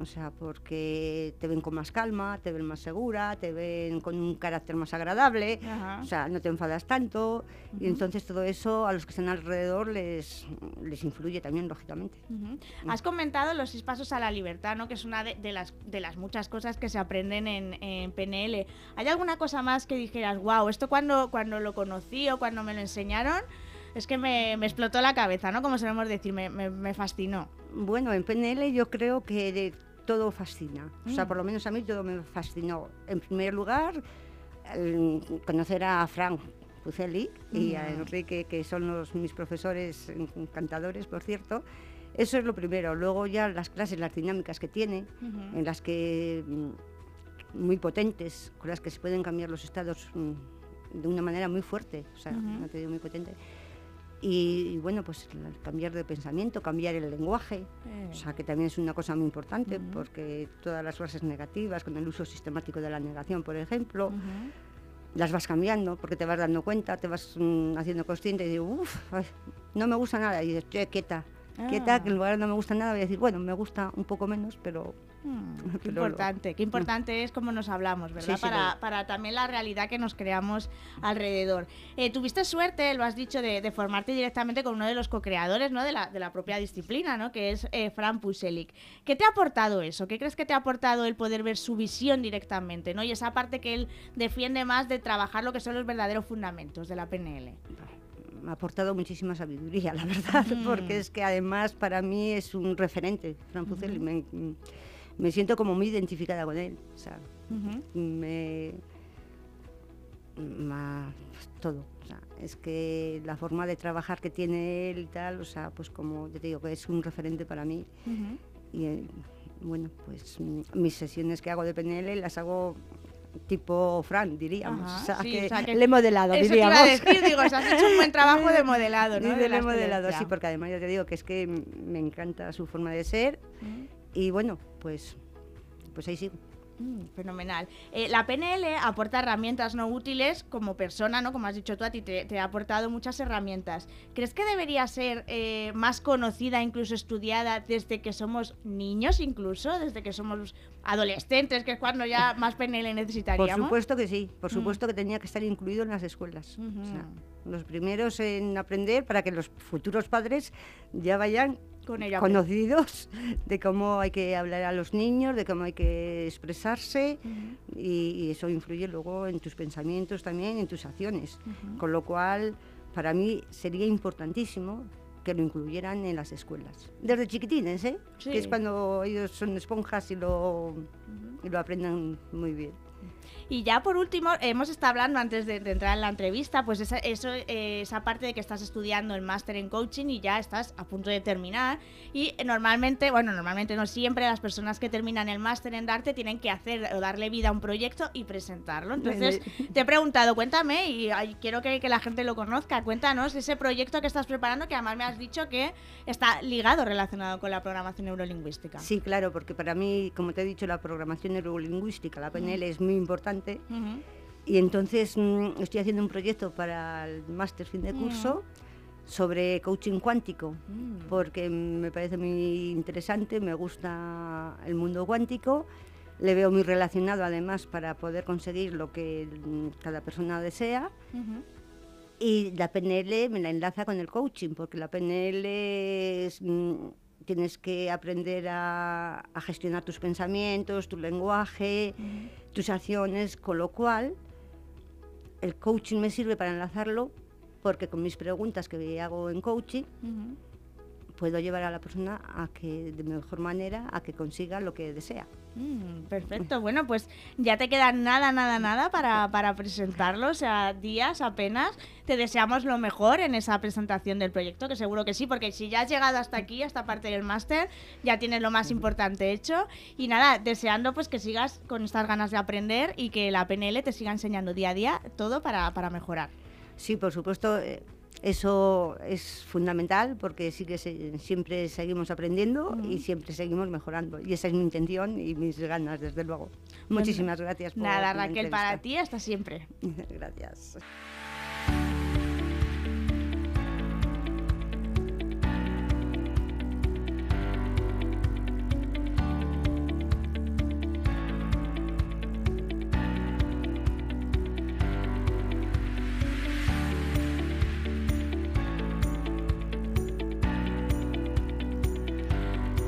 O sea, porque te ven con más calma, te ven más segura, te ven con un carácter más agradable, o sea, no te enfadas tanto. Y entonces todo eso a los que están alrededor les, les influye también, lógicamente. Has comentado los seis pasos a la libertad, ¿no? que es una de, las, de las muchas cosas que se aprenden en, en, PNL. ¿Hay alguna cosa más que dijeras, wow, esto cuando, cuando lo conocí o cuando me lo enseñaron? Es que me, explotó la cabeza, ¿no? Como solemos decir, me, me, fascinó. Bueno, en PNL yo creo que todo fascina. O sea, mm. por lo menos a mí todo me fascinó. En primer lugar, conocer a Frank Pucelli y a mm. Enrique, que son los, mis profesores encantadores, por cierto. Eso es lo primero. Luego ya las clases, las dinámicas que tiene, en las que mm, muy potentes, con las que se pueden cambiar los estados de una manera muy fuerte, o sea, no te digo muy potente. Y, bueno, pues cambiar de pensamiento, cambiar el lenguaje, o sea, que también es una cosa muy importante, porque todas las frases negativas, con el uso sistemático de la negación, por ejemplo, las vas cambiando, porque te vas dando cuenta, te vas mm, haciendo consciente y digo, uff, no me gusta nada, y dices, quieta, quieta, Ah. que en lugar de no me gusta nada voy a decir, bueno, me gusta un poco menos, pero Mm, qué importante, qué importante es cómo nos hablamos, ¿verdad? Sí, sí, para, lo- para también la realidad que nos creamos alrededor. Eh, tuviste suerte, lo has dicho, de, de formarte directamente con uno de los co-creadores ¿no? de, la, de la propia disciplina, ¿no? que es eh, Fran Puselic. ¿Qué te ha aportado eso? ¿Qué crees que te ha aportado el poder ver su visión directamente? ¿no? Y esa parte que él defiende más de trabajar lo que son los verdaderos fundamentos de la PNL. me ha aportado muchísima sabiduría, la verdad, Mm. porque es que además para mí es un referente, Fran Pucel, y me, me siento como muy identificada con él, o sea, Ujú. me... ma- pues, todo, o sea, es que la forma de trabajar que tiene él y tal, o sea, pues como yo te digo, que es un referente para mí, Ujú. y eh, bueno, pues mm, mis sesiones que hago de PNL las hago tipo Fran, diríamos, Ajá, o, sea, sí, que o sea, que- le he modelado, Eso te diríamos. iba a decir, digo, o sea, has hecho un buen trabajo de modelado, ¿no? Sí, De la del modelado, sí, porque además ya te digo que es que me encanta su forma de ser y bueno, pues, pues ahí sigo. Mm, fenomenal. Eh, la PNL aporta herramientas no útiles como persona, ¿no? Como has dicho tú, a ti te, te ha aportado muchas herramientas. ¿Crees que debería ser eh, más conocida, incluso estudiada, desde que somos niños, incluso, desde que somos adolescentes, que es cuando ya más PNL Por necesitaríamos? supuesto que sí, por Mm. supuesto que tenía que estar incluido en las escuelas. O sea, Ujú. los primeros en aprender para que los futuros padres ya vayan Con ella. conocidos de cómo hay que hablar a los niños, de cómo hay que expresarse y, y eso influye luego en tus pensamientos también, en tus acciones. Con lo cual, para mí sería importantísimo que lo incluyeran en las escuelas. Desde chiquitines, ¿eh? Sí. Que es cuando ellos son esponjas y lo, y lo aprenden muy bien. Y ya por último, hemos estado hablando antes de, de entrar en la entrevista, pues esa, eso, eh, esa parte de que estás estudiando el máster en coaching y ya estás a punto de terminar. Y normalmente, bueno, normalmente no siempre, las personas que terminan el máster en Darte tienen que hacer o darle vida a un proyecto y presentarlo. Entonces, te he preguntado, cuéntame, y ay, quiero que, que la gente lo conozca, cuéntanos ese proyecto que estás preparando, que además me has dicho que está ligado, relacionado con la programación neurolingüística. Sí, claro, porque para mí, como te he dicho, la programación neurolingüística, la PNL, es muy importante. Ujú. Y entonces mm, estoy haciendo un proyecto para el máster fin de curso sobre coaching cuántico, Mm. porque me parece muy interesante, me gusta el mundo cuántico, le veo muy relacionado además para poder conseguir lo que mm, cada persona desea. Y la PNL me la enlaza con el coaching, porque la PNL es, mm, tienes que aprender a, a gestionar tus pensamientos, tu lenguaje, tus acciones, con lo cual el coaching me sirve para enlazarlo, porque con mis preguntas que hago en coaching. Puedo llevar a la persona a que de mejor manera a que consiga lo que desea. Mm, perfecto, bueno, pues ya te queda nada, nada, nada para, para presentarlo, o sea, días apenas. Te deseamos lo mejor en esa presentación del proyecto, que seguro que sí, porque si ya has llegado hasta aquí, a esta parte del máster, ya tienes lo más importante hecho. Y nada, deseando pues que sigas con estas ganas de aprender y que la PNL te siga enseñando día a día todo para, para mejorar. Sí, por supuesto, eh, eso es fundamental porque sí que se- siempre seguimos aprendiendo y siempre seguimos mejorando. Y esa es mi intención y mis ganas, desde luego. Muchísimas gracias por Nada, la Raquel, para ti hasta siempre. gracias.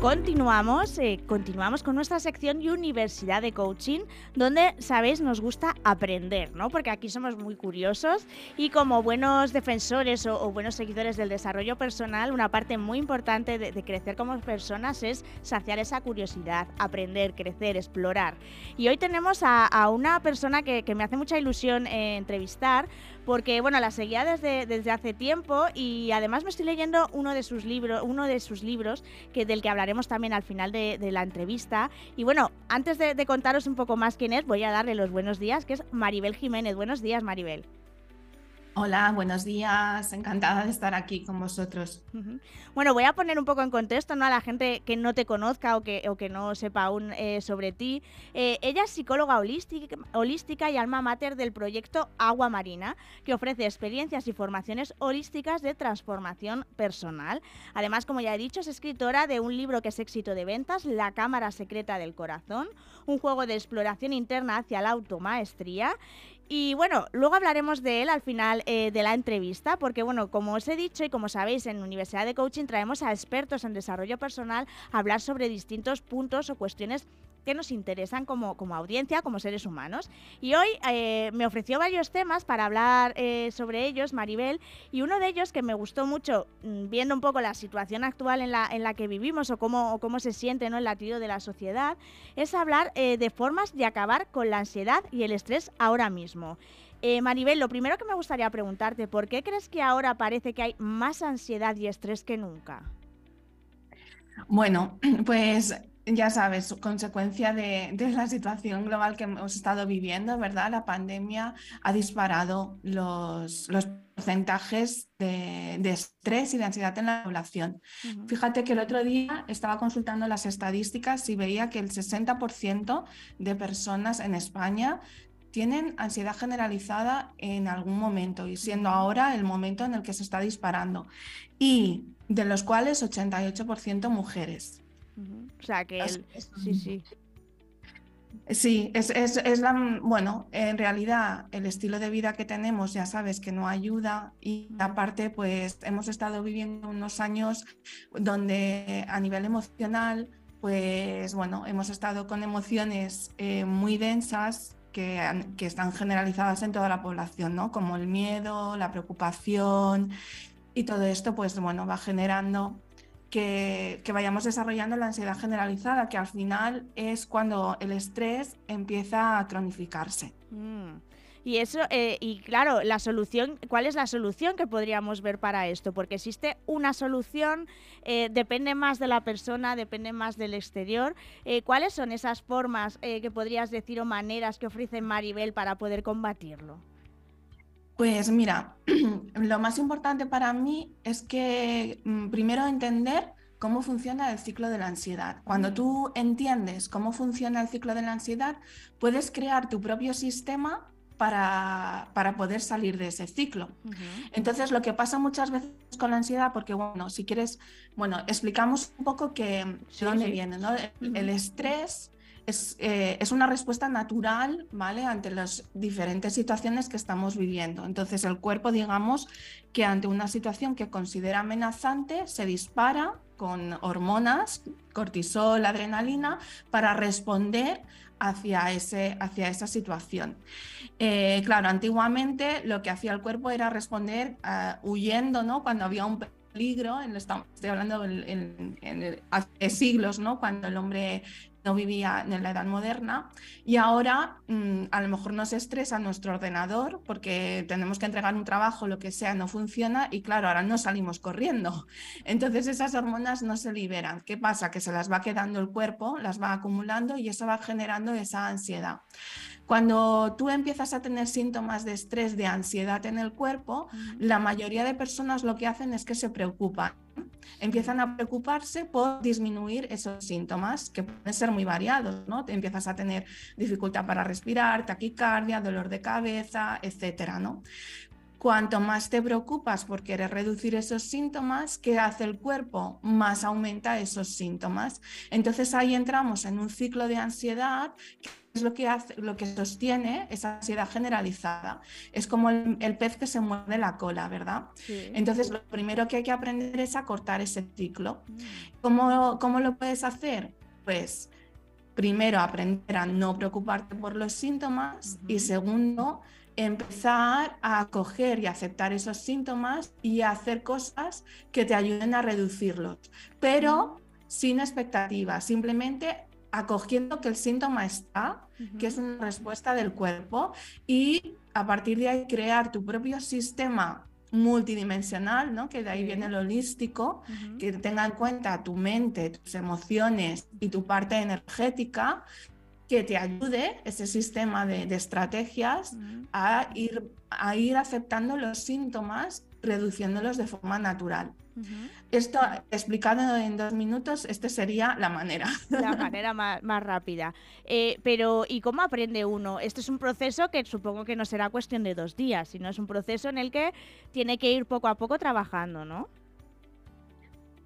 Continuamos, eh, continuamos con nuestra sección Universidad de Coaching, donde, sabéis, nos gusta aprender, ¿no? Porque aquí somos muy curiosos y como buenos defensores o, buenos seguidores del desarrollo personal, una parte muy importante de, crecer como personas es saciar esa curiosidad, aprender, crecer, explorar. Y hoy tenemos a, una persona que, que me hace mucha ilusión eh, entrevistar, porque bueno, la seguía desde, desde hace tiempo y además me estoy leyendo uno de sus libros, uno de sus libros que del que hablaremos también al final de, la entrevista. Y bueno, antes de, de contaros un poco más quién es, voy a darle los buenos días, que es Maribel Jiménez. Buenos días, Maribel. Hola, buenos días. Encantada de estar aquí con vosotros. Bueno, voy a poner un poco en contexto ¿no? a la gente que no te conozca o que, no sepa aún eh, sobre ti. Eh, ella es psicóloga holística, holística y alma mater del proyecto Agua Marina, que ofrece experiencias y formaciones holísticas de transformación personal. Además, como ya he dicho, es escritora de un libro que es éxito de ventas, La Cámara Secreta del Corazón, un juego de exploración interna hacia la automaestría y bueno, luego hablaremos de él al final eh, de la entrevista, porque bueno, como os he dicho y como sabéis, en Universidad de Coaching traemos a expertos en desarrollo personal a hablar sobre distintos puntos o cuestiones que nos interesan como, como audiencia, como seres humanos. Y hoy eh, me ofreció varios temas para hablar eh, sobre ellos, Maribel, y uno de ellos que me gustó mucho, mm, viendo un poco la situación actual en la, en la que vivimos o cómo, cómo se siente ¿no? el latido de la sociedad, es hablar eh, de formas de acabar con la ansiedad y el estrés ahora mismo. Maribel, lo primero que me gustaría preguntarte, ¿por qué crees que ahora parece que hay más ansiedad y estrés que nunca? Bueno, pues ya sabes, consecuencia de, la situación global que hemos estado viviendo, ¿verdad? La pandemia ha disparado los, porcentajes de, estrés y de ansiedad en la población. Fíjate que el otro día estaba consultando las estadísticas y veía que el 60% de personas en España tienen ansiedad generalizada en algún momento y siendo ahora el momento en el que se está disparando. Y de los cuales 88% mujeres. O sea que sí, sí. Sí, es, es, la, bueno, en realidad el estilo de vida que tenemos ya sabes que no ayuda y aparte pues hemos estado viviendo unos años donde a nivel emocional pues bueno, hemos estado con emociones eh, muy densas que, que, están generalizadas en toda la población, ¿no? Como el miedo, la preocupación y todo esto pues bueno va generando que, vayamos desarrollando la ansiedad generalizada, que al final es cuando el estrés empieza a cronificarse. Mm. Y eso, eh, y claro, la solución, ¿cuál es la solución que podríamos ver para esto? Porque existe una solución, eh, depende más de la persona, depende más del exterior. Eh, ¿Cuáles son esas formas que podrías decir o maneras que ofrece Maribel para poder combatirlo? Pues mira, lo más importante para mí es que mm, primero entender cómo funciona el ciclo de la ansiedad. Cuando tú entiendes cómo funciona el ciclo de la ansiedad, puedes crear tu propio sistema para, para poder salir de ese ciclo. Entonces, lo que pasa muchas veces con la ansiedad, porque bueno, si quieres, bueno, explicamos un poco que, de dónde viene, ¿no? el estrés eh, es, una respuesta natural, ¿vale? Ante las diferentes situaciones que estamos viviendo. Entonces el cuerpo, digamos, que ante una situación que considera amenazante, se dispara con hormonas, cortisol, adrenalina, para responder hacia, ese, hacia esa situación. Eh, claro, antiguamente lo que hacía el cuerpo era responder ah, huyendo, ¿no? Cuando había un peligro, estoy hablando hace siglos, ¿no? Cuando el hombre no vivía en la edad moderna y ahora mm, a lo mejor nos estresa nuestro ordenador porque tenemos que entregar un trabajo, lo que sea, no funciona y claro, ahora no salimos corriendo. Entonces esas hormonas no se liberan. ¿Qué pasa? Que se las va quedando el cuerpo, las va acumulando y eso va generando esa ansiedad. Cuando tú empiezas a tener síntomas de estrés, de ansiedad en el cuerpo, la mayoría de personas lo que hacen es que se preocupan empiezan a preocuparse por disminuir esos síntomas que pueden ser muy variados, ¿no? Te empiezas a tener dificultad para respirar, taquicardia, dolor de cabeza, etcétera, ¿no? Cuanto más te preocupas por querer reducir esos síntomas, ¿qué hace el cuerpo? Más aumenta esos síntomas. Entonces ahí entramos en un ciclo de ansiedad que es lo que, hace, lo que sostiene esa ansiedad generalizada. Es como el, pez que se muerde la cola, ¿verdad? Entonces, lo primero que hay que aprender es a cortar ese ciclo. Mm. ¿Cómo, ¿Cómo lo puedes hacer? Pues primero aprender a no preocuparte por los síntomas y segundo, empezar a acoger y aceptar esos síntomas y hacer cosas que te ayuden a reducirlos, pero sin expectativas, simplemente acogiendo que el síntoma está, que es una respuesta del cuerpo, y a partir de ahí crear tu propio sistema multidimensional, ¿no? que de ahí viene lo holístico, que tenga en cuenta tu mente, tus emociones y tu parte energética, que te ayude ese sistema de, de estrategias a ir, a ir aceptando los síntomas, reduciéndolos de forma natural. Esto explicado en dos minutos, esta sería la manera. La manera más, más rápida. Eh, pero, ¿y cómo aprende uno? Este es un proceso que supongo que no será cuestión de dos días, sino es un proceso en el que tiene que ir poco a poco trabajando, ¿no?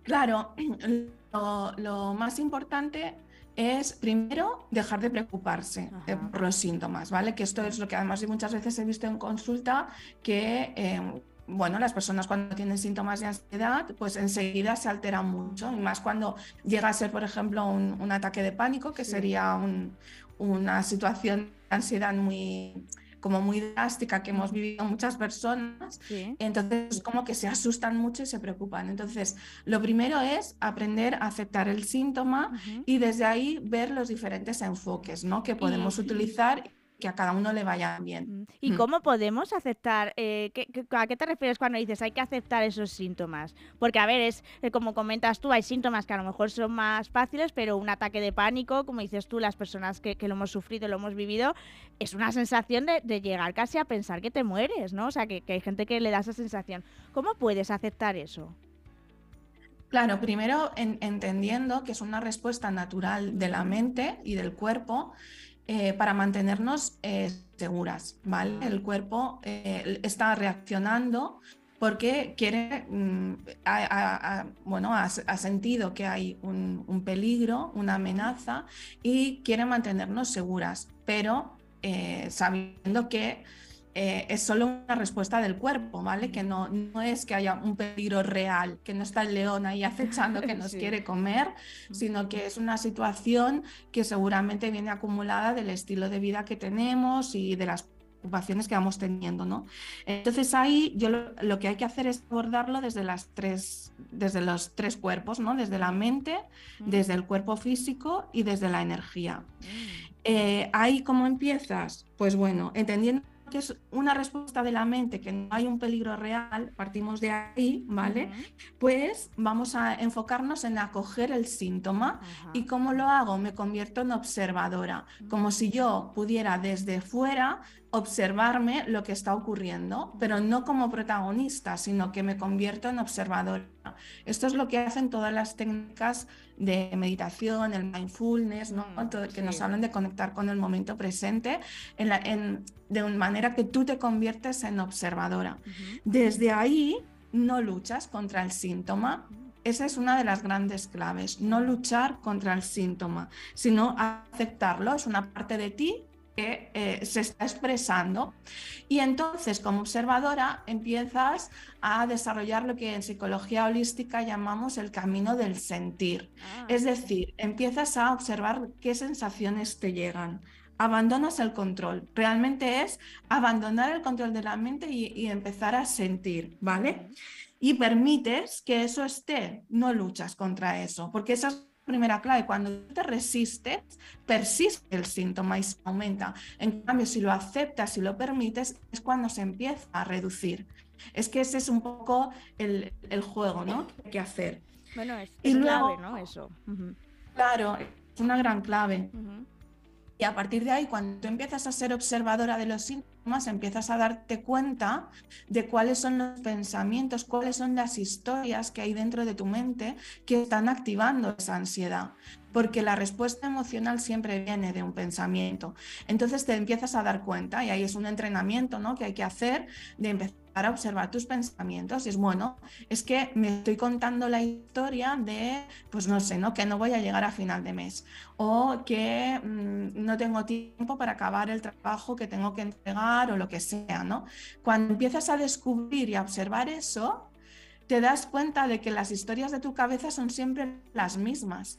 Claro, lo, lo más importante es primero dejar de preocuparse eh, Ajá. por los síntomas, ¿vale? Que esto es lo que además muchas veces he visto en consulta que, eh, bueno, las personas cuando tienen síntomas de ansiedad, pues enseguida se alteran mucho, y más cuando llega a ser, por ejemplo, un, un ataque de pánico, que Sí. sería un- una situación de ansiedad muy, como muy drástica que hemos vivido muchas personas, Sí. entonces, como que se asustan mucho y se preocupan. Entonces, lo primero es aprender a aceptar el síntoma y desde ahí ver los diferentes enfoques ¿no? que podemos utilizar que a cada uno le vayan bien. Mm. ¿Y Mm. cómo podemos aceptar? eh, ¿qué- qué- ¿A qué te refieres cuando dices hay que aceptar esos síntomas? Porque, a ver, es eh, como comentas tú, hay síntomas que a lo mejor son más fáciles, pero un ataque de pánico, como dices tú, las personas que, que lo hemos sufrido, lo hemos vivido, es una sensación de, de llegar casi a pensar que te mueres, ¿no? O sea, que, que hay gente que le da esa sensación. ¿Cómo puedes aceptar eso? Claro, primero en- entendiendo que es una respuesta natural de la mente y del cuerpo eh, para mantenernos eh, seguras, ¿vale? El cuerpo eh, está reaccionando porque quiere, mm, ha, bueno, ha, sentido que hay un, peligro, una amenaza y quiere mantenernos seguras, pero sabiendo que eh, es solo una respuesta del cuerpo, ¿vale? Que no, no es que haya un peligro real, que no está el león ahí acechando que nos Sí. quiere comer, sino que es una situación que seguramente viene acumulada del estilo de vida que tenemos y de las preocupaciones que vamos teniendo, ¿no? Entonces ahí yo lo, lo que hay que hacer es abordarlo desde las tres, desde los tres cuerpos, ¿no? Desde la mente, desde el cuerpo físico y desde la energía. Eh, ahí cómo empiezas, pues bueno, entendiendo que es una respuesta de la mente, que no hay un peligro real, partimos de ahí, ¿vale? Pues vamos a enfocarnos en acoger el síntoma. ¿Y cómo lo hago? Me convierto en observadora, como si yo pudiera desde fuera observarme lo que está ocurriendo, pero no como protagonista, sino que me convierto en observadora. Esto es lo que hacen todas las técnicas de meditación, el mindfulness, ¿no? Mm, Todo- que nos hablan de conectar con el momento presente en la- en- de una manera que tú te conviertes en observadora. Desde ahí no luchas contra el síntoma. Esa es una de las grandes claves, no luchar contra el síntoma, sino aceptarlo, es una parte de ti que eh, se está expresando. Y entonces, como observadora, empiezas a desarrollar lo que en psicología holística llamamos el camino del sentir. Ah. Es decir, empiezas a observar qué sensaciones te llegan. Abandonas el control. Realmente es abandonar el control de la mente y, y empezar a sentir, ¿vale? Y permites que eso esté, no luchas contra eso, porque esa es la primera clave. Cuando te resistes, persiste el síntoma y se aumenta. En cambio, si lo aceptas y lo permites, es cuando se empieza a reducir. Es que ese es un poco el, el juego, ¿no? Que hay que hacer. Bueno, es, Y es luego- clave, ¿no? Eso. Claro, es una gran clave. Y a partir de ahí, cuando tú empiezas a ser observadora de los síntomas, empiezas a darte cuenta de cuáles son los pensamientos, cuáles son las historias que hay dentro de tu mente que están activando esa ansiedad. Porque la respuesta emocional siempre viene de un pensamiento. Entonces te empiezas a dar cuenta, y ahí es un entrenamiento ¿no? que hay que hacer de empezar a observar tus pensamientos. Y es bueno, es que me estoy contando la historia de, pues no sé, ¿no? que no voy a llegar a final de mes o que mm, no tengo tiempo para acabar el trabajo que tengo que entregar o lo que sea, ¿no? Cuando empiezas a descubrir y a observar eso, te das cuenta de que las historias de tu cabeza son siempre las mismas.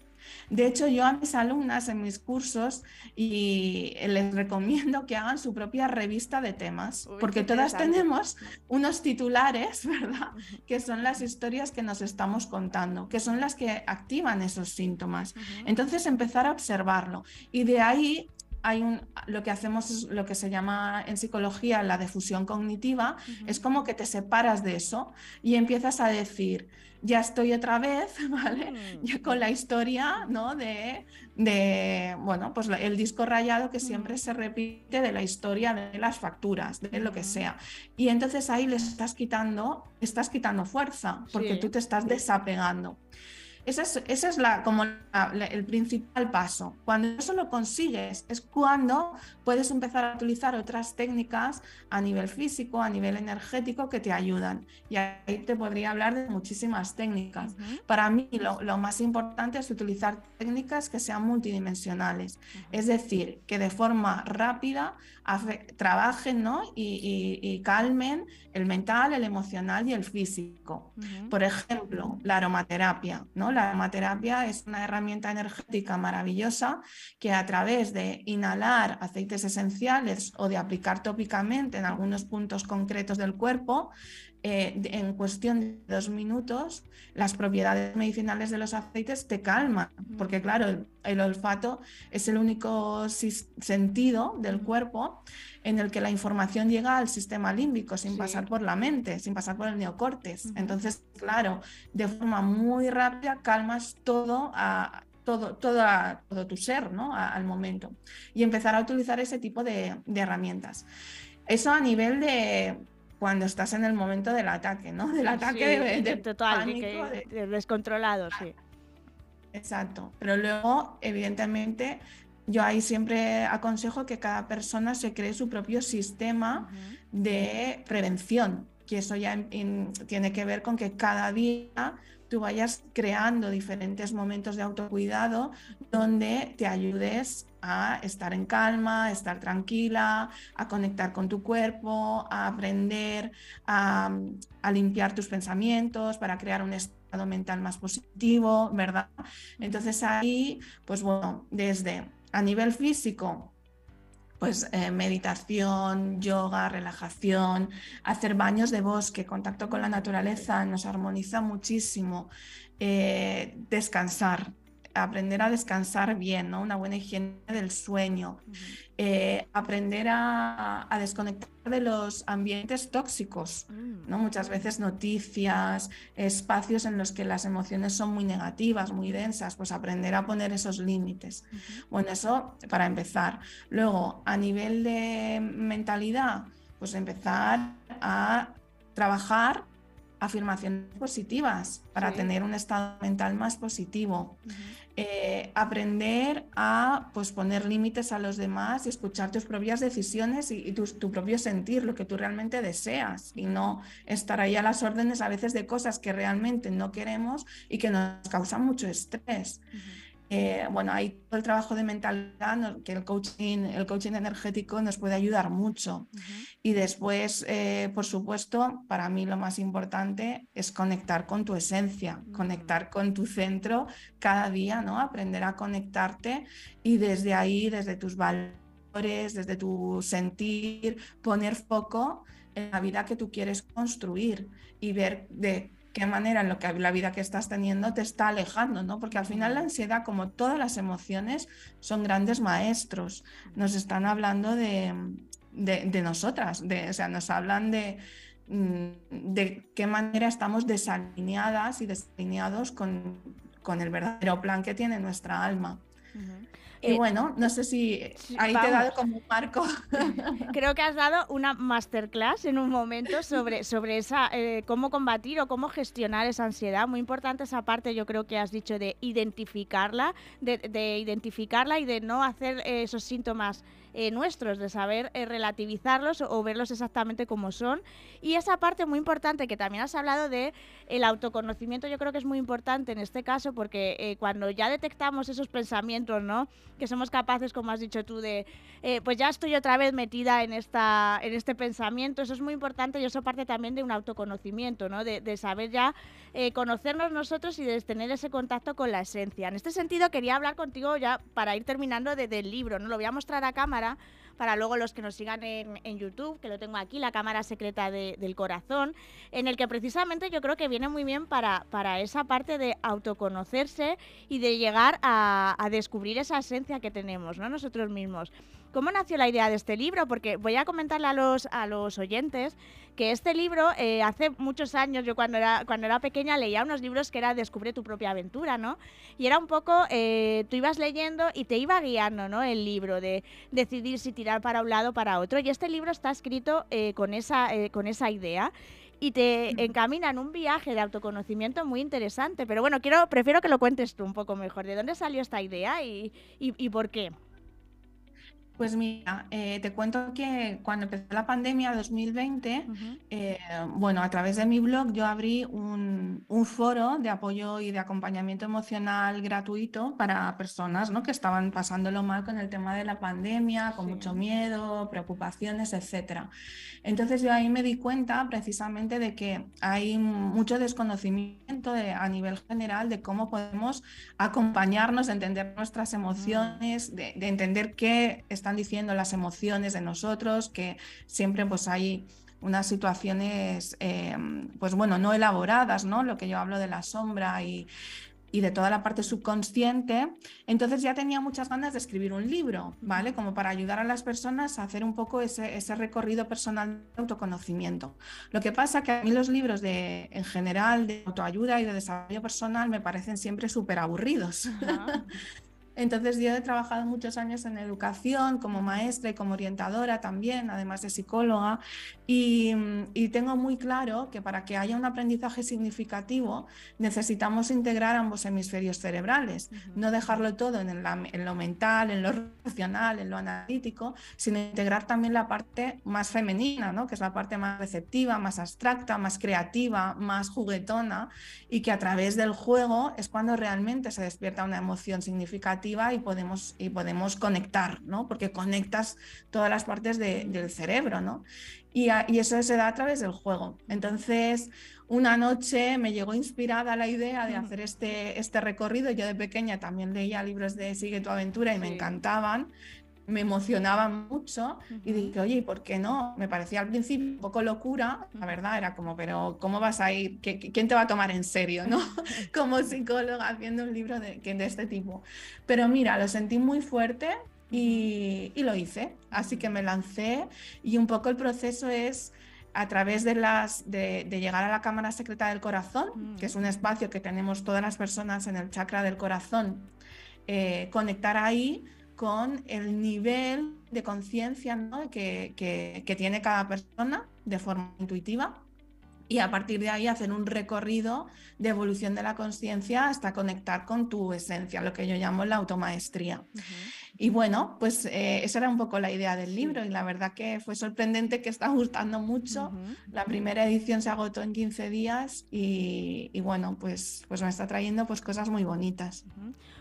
De hecho, yo a mis alumnas en mis cursos y les recomiendo que hagan su propia revista de temas, Uy, porque todas tenemos unos titulares, ¿verdad? Que son las historias que nos estamos contando, que son las que activan esos síntomas. Entonces empezar a observarlo y de ahí hay un, lo que hacemos es lo que se llama en psicología la defusión cognitiva, es como que te separas de eso y empiezas a decir, ya estoy otra vez, ¿vale? Mm. Ya con la historia, ¿no? De, de, bueno, pues el disco rayado que siempre se repite de la historia de las facturas, de lo que sea. Y entonces ahí le estás quitando, estás quitando fuerza, porque Sí. tú te estás desapegando. Ese es, ese es la, como la- la- el principal paso. Cuando eso lo consigues es cuando puedes empezar a utilizar otras técnicas a nivel físico, a nivel energético que te ayudan. Y ahí te podría hablar de muchísimas técnicas. Para mí lo, lo más importante es utilizar técnicas que sean multidimensionales, es decir, que de forma rápida trabajen ¿no? y, y- y calmen el mental, el emocional y el físico. Por ejemplo, la aromaterapia. ¿no? La aromaterapia es una herramienta energética maravillosa que a través de inhalar aceites esenciales o de aplicar tópicamente en algunos puntos concretos del cuerpo, eh, en cuestión de dos minutos, las propiedades medicinales de los aceites te calman, porque claro, el, el olfato es el único sentido del cuerpo en el que la información llega al sistema límbico sin Sí. pasar por la mente, sin pasar por el neocortes. Entonces, claro, de forma muy rápida calmas todo a todo, todo, a- todo tu ser ¿no? A- al momento y empezar a utilizar ese tipo de, de herramientas. Eso a nivel de cuando estás en el momento del ataque, ¿no? Del ataque Sí, de, de total, pánico, que- de- de descontrolado, sí. Exacto, pero luego, evidentemente, yo ahí siempre aconsejo que cada persona se cree su propio sistema de prevención, que eso ya en- en- tiene que ver con que cada día tú vayas creando diferentes momentos de autocuidado donde te ayudes a estar en calma, a estar tranquila, a conectar con tu cuerpo, a aprender a, limpiar tus pensamientos para crear un estado mental más positivo, ¿verdad? Entonces ahí, pues bueno, desde a nivel físico, pues eh, meditación, yoga, relajación, hacer baños de bosque, contacto con la naturaleza, nos armoniza muchísimo. Eh, descansar, aprender a descansar bien, ¿no? Una buena higiene del sueño. Eh, aprender a, a desconectar de los ambientes tóxicos. Mm. ¿no? Muchas veces noticias, espacios en los que las emociones son muy negativas, muy densas, pues aprender a poner esos límites. Bueno, eso para empezar. Luego, a nivel de mentalidad, pues empezar a trabajar afirmaciones positivas para Sí. tener un estado mental más positivo. Eh, aprender a pues, poner límites a los demás y escuchar tus propias decisiones y, tu propio sentir, lo que tú realmente deseas y no estar ahí a las órdenes a veces de cosas que realmente no queremos y que nos causan mucho estrés. Eh, bueno, ahí todo el trabajo de mentalidad, que el coaching, el coaching energético nos puede ayudar mucho. Y después, eh, por supuesto, para mí lo más importante es conectar con tu esencia, conectar con tu centro cada día, ¿no? Aprender a conectarte y desde ahí, desde tus valores, desde tu sentir, poner foco en la vida que tú quieres construir y ver de qué manera en lo que la vida que estás teniendo te está alejando, ¿no? Porque al final la ansiedad, como todas las emociones, son grandes maestros. Nos están hablando de, de, de nosotras, de, o sea, nos hablan de, mm, de qué manera estamos desalineadas y desalineados con, con el verdadero plan que tiene nuestra alma. Y Eh, bueno, no sé si ahí te he dado como un marco. Creo que has dado una masterclass en un momento sobre, sobre esa eh, cómo combatir o cómo gestionar esa ansiedad. Muy importante esa parte, yo creo que has dicho de identificarla, de, de identificarla y de no hacer eh, esos síntomas eh, nuestros, de saber eh, relativizarlos o, verlos exactamente como son. Y esa parte muy importante que también has hablado de el autoconocimiento, yo creo que es muy importante en este caso porque eh, cuando ya detectamos esos pensamientos, ¿no? Que somos capaces, como has dicho tú, de eh, pues ya estoy otra vez metida en esta en este pensamiento eso es muy importante y eso parte también de un autoconocimiento no de, de saber ya eh, conocernos nosotros y de tener ese contacto con la esencia en este sentido quería hablar contigo ya para ir terminando de- del libro no lo voy a mostrar a cámara para luego los que nos sigan en, YouTube, que lo tengo aquí, la cámara secreta de- del corazón, en el que precisamente yo creo que viene muy bien para, para esa parte de autoconocerse y de llegar a, a descubrir esa esencia que tenemos, ¿no? Nosotros mismos. ¿Cómo nació la idea de este libro? Porque voy a comentarle a los, a los oyentes que este libro, eh, hace muchos años, yo cuando era, cuando era pequeña leía unos libros que era Descubre tu propia aventura, ¿no? Y era un poco, eh, tú ibas leyendo y te iba guiando, ¿no? El libro de decidir si tirar para un lado o para otro. Y este libro está escrito eh, con, esa, eh, con esa idea y te encamina en un viaje de autoconocimiento muy interesante. Pero bueno, quiero, prefiero que lo cuentes tú un poco mejor. ¿De dónde salió esta idea y, y- y por qué? Pues mira, eh, te cuento que cuando empezó la pandemia 2020, eh, bueno, a través de mi blog yo abrí un, un foro de apoyo y de acompañamiento emocional gratuito para personas, ¿no? que estaban pasándolo mal con el tema de la pandemia, con Sí. mucho miedo, preocupaciones, etcétera. Entonces yo ahí me di cuenta precisamente de que hay mucho desconocimiento de- a nivel general de cómo podemos acompañarnos, de entender nuestras emociones, de, de entender qué están diciendo las emociones de nosotros, que siempre pues hay unas situaciones, eh, pues bueno, no elaboradas, ¿no? Lo que yo hablo de la sombra y, y de toda la parte subconsciente. Entonces ya tenía muchas ganas de escribir un libro, ¿vale? Como para ayudar a las personas a hacer un poco ese, ese recorrido personal de autoconocimiento. Lo que pasa que a mí los libros de, en general de autoayuda y de desarrollo personal me parecen siempre súper aburridos. Entonces yo he trabajado muchos años en educación como maestra y como orientadora también, además de psicóloga, y, y tengo muy claro que para que haya un aprendizaje significativo necesitamos integrar ambos hemisferios cerebrales, no dejarlo todo en, en lo mental, en lo racional, en lo analítico, sino integrar también la parte más femenina, ¿no? que es la parte más receptiva, más abstracta, más creativa, más juguetona, y que a través del juego es cuando realmente se despierta una emoción significativa y podemos, y podemos conectar, ¿no? porque conectas todas las partes de- del cerebro, ¿no? Y, a- y eso se da a través del juego. Entonces, una noche me llegó inspirada la idea de hacer este, este recorrido. Yo de pequeña también leía libros de Sigue tu aventura y me encantaban, me emocionaban mucho y dije, oye, ¿y por qué no? Me parecía al principio un poco locura, la verdad, era como, pero ¿cómo vas a ir? ¿Qué- qué- ¿Quién te va a tomar en serio, no? Como psicóloga haciendo un libro de, de este tipo. Pero mira, lo sentí muy fuerte y, y lo hice. Así que me lancé y un poco el proceso es a través de, las, de, de llegar a la Cámara Secreta del Corazón, que es un espacio que tenemos todas las personas en el chakra del corazón, eh, conectar ahí con el nivel de conciencia ¿no? que, que- que tiene cada persona de forma intuitiva y a partir de ahí hacer un recorrido de evolución de la conciencia hasta conectar con tu esencia, lo que yo llamo la automaestría. Y bueno, pues eh, esa era un poco la idea del libro y la verdad que fue sorprendente que está gustando mucho. La primera edición se agotó en 15 días y, y bueno, pues, pues me está trayendo pues cosas muy bonitas.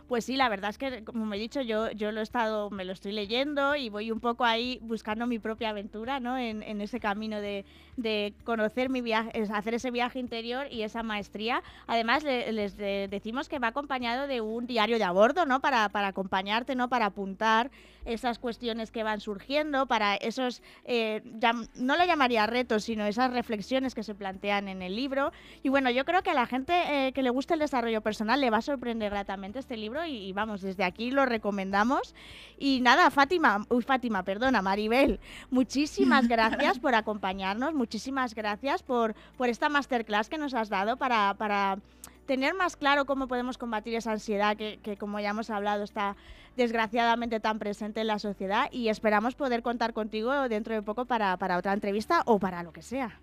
Pues sí, la verdad es que, como me he dicho, yo, yo lo he estado, me lo estoy leyendo y voy un poco ahí buscando mi propia aventura, ¿no? En, en ese camino de, de conocer mi viaje, hacer ese viaje interior y esa maestría. Además, le- les de- decimos que va acompañado de un diario de a bordo, ¿no? Para, para acompañarte, ¿no? Para apuntar esas cuestiones que van surgiendo, para esos, eh, no lo llamaría retos, sino esas reflexiones que se plantean en el libro. Y bueno, yo creo que a la gente eh, que le gusta el desarrollo personal le va a sorprender gratamente este libro y, y vamos, desde aquí lo recomendamos. Y nada, Fátima, uy, Fátima, perdona, Maribel, muchísimas gracias por acompañarnos, muchísimas gracias por, por esta masterclass que nos has dado para, para tener más claro cómo podemos combatir esa ansiedad que, que, como ya hemos hablado, está desgraciadamente tan presente en la sociedad y esperamos poder contar contigo dentro de poco para, para otra entrevista o para lo que sea.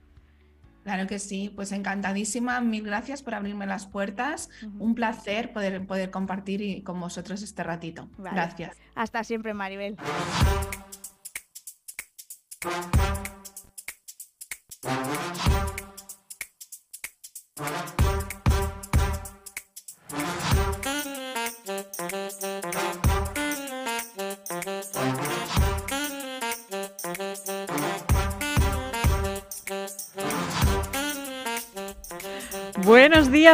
Claro que sí, pues encantadísima. Mil gracias por abrirme las puertas. Ujú. Un placer poder, poder compartir y- con vosotros este ratito. Vale. Gracias. Hasta siempre, Maribel.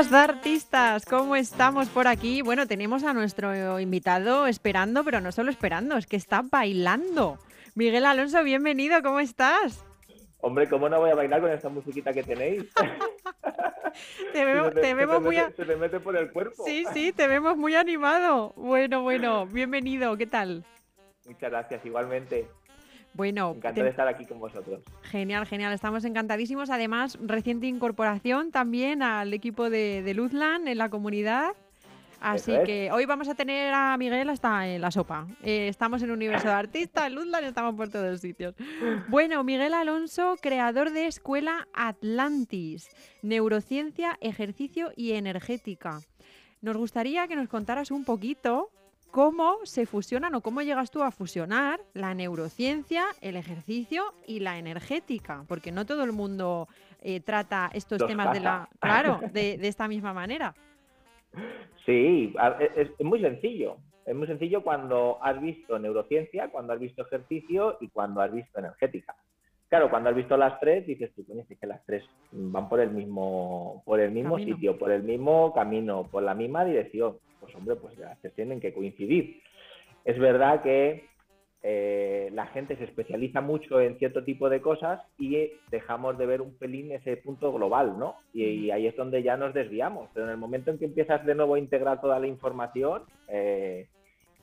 Días, artistas. ¿Cómo estamos por aquí? Bueno, tenemos a nuestro invitado esperando, pero no solo esperando, es que está bailando. Miguel Alonso, bienvenido, ¿cómo estás? Hombre, ¿cómo no voy a bailar con esta musiquita que tenéis? te, vemos, te vemos muy... se te mete por el cuerpo. Sí, sí, te vemos muy animado. Bueno, bueno, bienvenido, ¿qué tal? Muchas gracias, igualmente. Bueno, encantado de estar aquí con vosotros. Genial, genial, estamos encantadísimos. Además, reciente incorporación también al equipo de, de Luzlan en la comunidad. Así que hoy vamos a tener a Miguel hasta en la sopa. Eh, estamos en Universo de Artista, en Luzlan, estamos por todos los sitios. Bueno, Miguel Alonso, creador de Escuela Atlantis, Neurociencia, Ejercicio y Energética. Nos gustaría que nos contaras un poquito cómo se fusionan o cómo llegas tú a fusionar la neurociencia, el ejercicio y la energética, porque no todo el mundo eh, trata estos temas de la, claro, de, esta misma manera. Sí, es, muy sencillo. Es muy sencillo cuando has visto neurociencia, cuando has visto ejercicio y cuando has visto energética. Claro, cuando has visto las tres, dices tú, coño, que las tres van por el mismo, por el mismo sitio, por el mismo camino, por la misma dirección pues hombre, pues las tres tienen que coincidir. Es verdad que eh, la gente se especializa mucho en cierto tipo de cosas y dejamos de ver un pelín ese punto global, ¿no? Y, ahí es donde ya nos desviamos. Pero en el momento en que empiezas de nuevo a integrar toda la información, eh,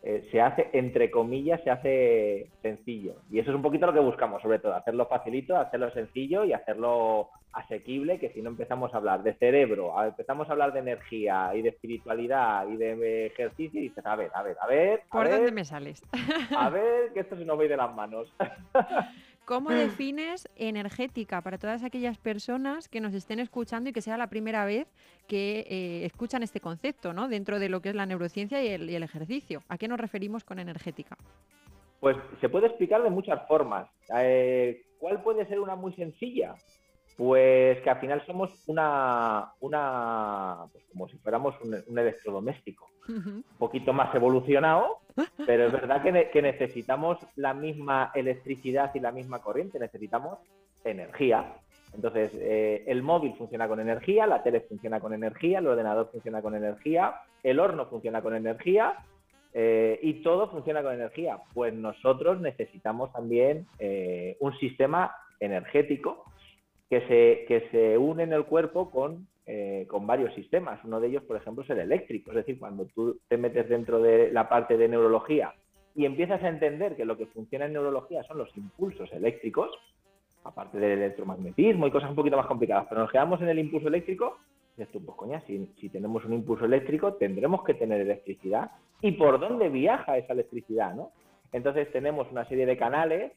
eh, se hace, entre comillas, se hace sencillo. Y eso es un poquito lo que buscamos, sobre todo, hacerlo facilito, hacerlo sencillo y hacerlo asequible, que si no empezamos a hablar de cerebro, empezamos a hablar de energía y de espiritualidad y de ejercicio, y dices, a ver, a ver, a ver. ¿Por dónde me sales? A ver, que esto se nos va de las manos. ¿Cómo defines energética para todas aquellas personas que nos estén escuchando y que sea la primera vez que eh, escuchan este concepto, ¿no? Dentro de lo que es la neurociencia y el, ejercicio. ¿A qué nos referimos con energética? Pues se puede explicar de muchas formas. Eh, ¿Cuál puede ser una muy sencilla? Pues que al final somos una, una pues como si fuéramos un, electrodoméstico, un poquito más evolucionado, pero es verdad que, necesitamos la misma electricidad y la misma corriente, necesitamos energía. Entonces, eh, el móvil funciona con energía, la tele funciona con energía, el ordenador funciona con energía, el horno funciona con energía eh, y todo funciona con energía. Pues nosotros necesitamos también eh, un sistema energético que se, que se une en el cuerpo con, eh, con varios sistemas. Uno de ellos, por ejemplo, es el eléctrico. Es decir, cuando tú te metes dentro de la parte de neurología y empiezas a entender que lo que funciona en neurología son los impulsos eléctricos, aparte del electromagnetismo y cosas un poquito más complicadas, pero nos quedamos en el impulso eléctrico, dices tú, pues coña, si, si tenemos un impulso eléctrico, tendremos que tener electricidad. ¿Y por dónde viaja esa electricidad? ¿no? Entonces tenemos una serie de canales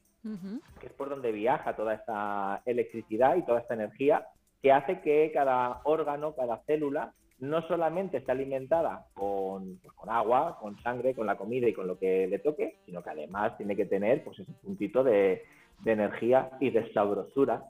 que es por donde viaja toda esta electricidad y toda esta energía, que hace que cada órgano, cada célula, no solamente esté alimentada con, pues, con, agua, con sangre, con la comida y con lo que le toque, sino que además tiene que tener pues, ese puntito de, de energía y de sabrosura.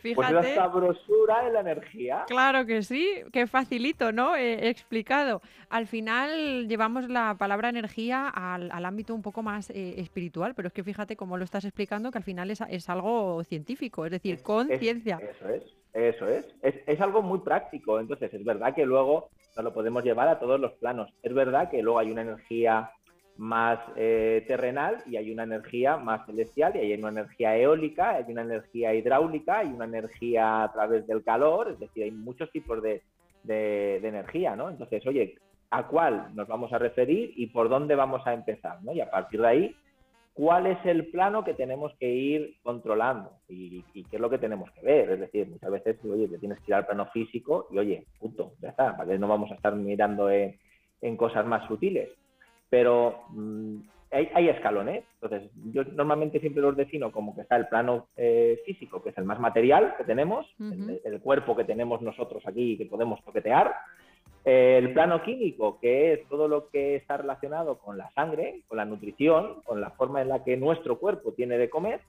Fíjate. Pues la sabrosura es la energía. Claro que sí, qué facilito, ¿no? He explicado. Al final llevamos la palabra energía al, ámbito un poco más eh, espiritual, pero es que fíjate cómo lo estás explicando, que al final es, algo científico, es decir, con ciencia. Eso es, eso es. es. Es algo muy práctico, entonces es verdad que luego nos lo podemos llevar a todos los planos. Es verdad que luego hay una energía más eh, terrenal y hay una energía más celestial y hay una energía eólica, hay una energía hidráulica, hay una energía a través del calor, es decir, hay muchos tipos de, de, energía, ¿no? Entonces, oye, ¿a cuál nos vamos a referir y por dónde vamos a empezar, ¿no? Y a partir de ahí, ¿cuál es el plano que tenemos que ir controlando y, qué es lo que tenemos que ver? Es decir, muchas veces, oye, te tienes que ir al plano físico y, oye, punto, ya está, para no vamos a estar mirando en, en cosas más sutiles pero mm, hay, escalones. Entonces, yo normalmente siempre los defino como que está el plano eh, físico, que es el más material que tenemos, el, cuerpo que tenemos nosotros aquí y que podemos toquetear. el plano químico, que es todo lo que está relacionado con la sangre, con la nutrición, con la forma en la que nuestro cuerpo tiene de comer.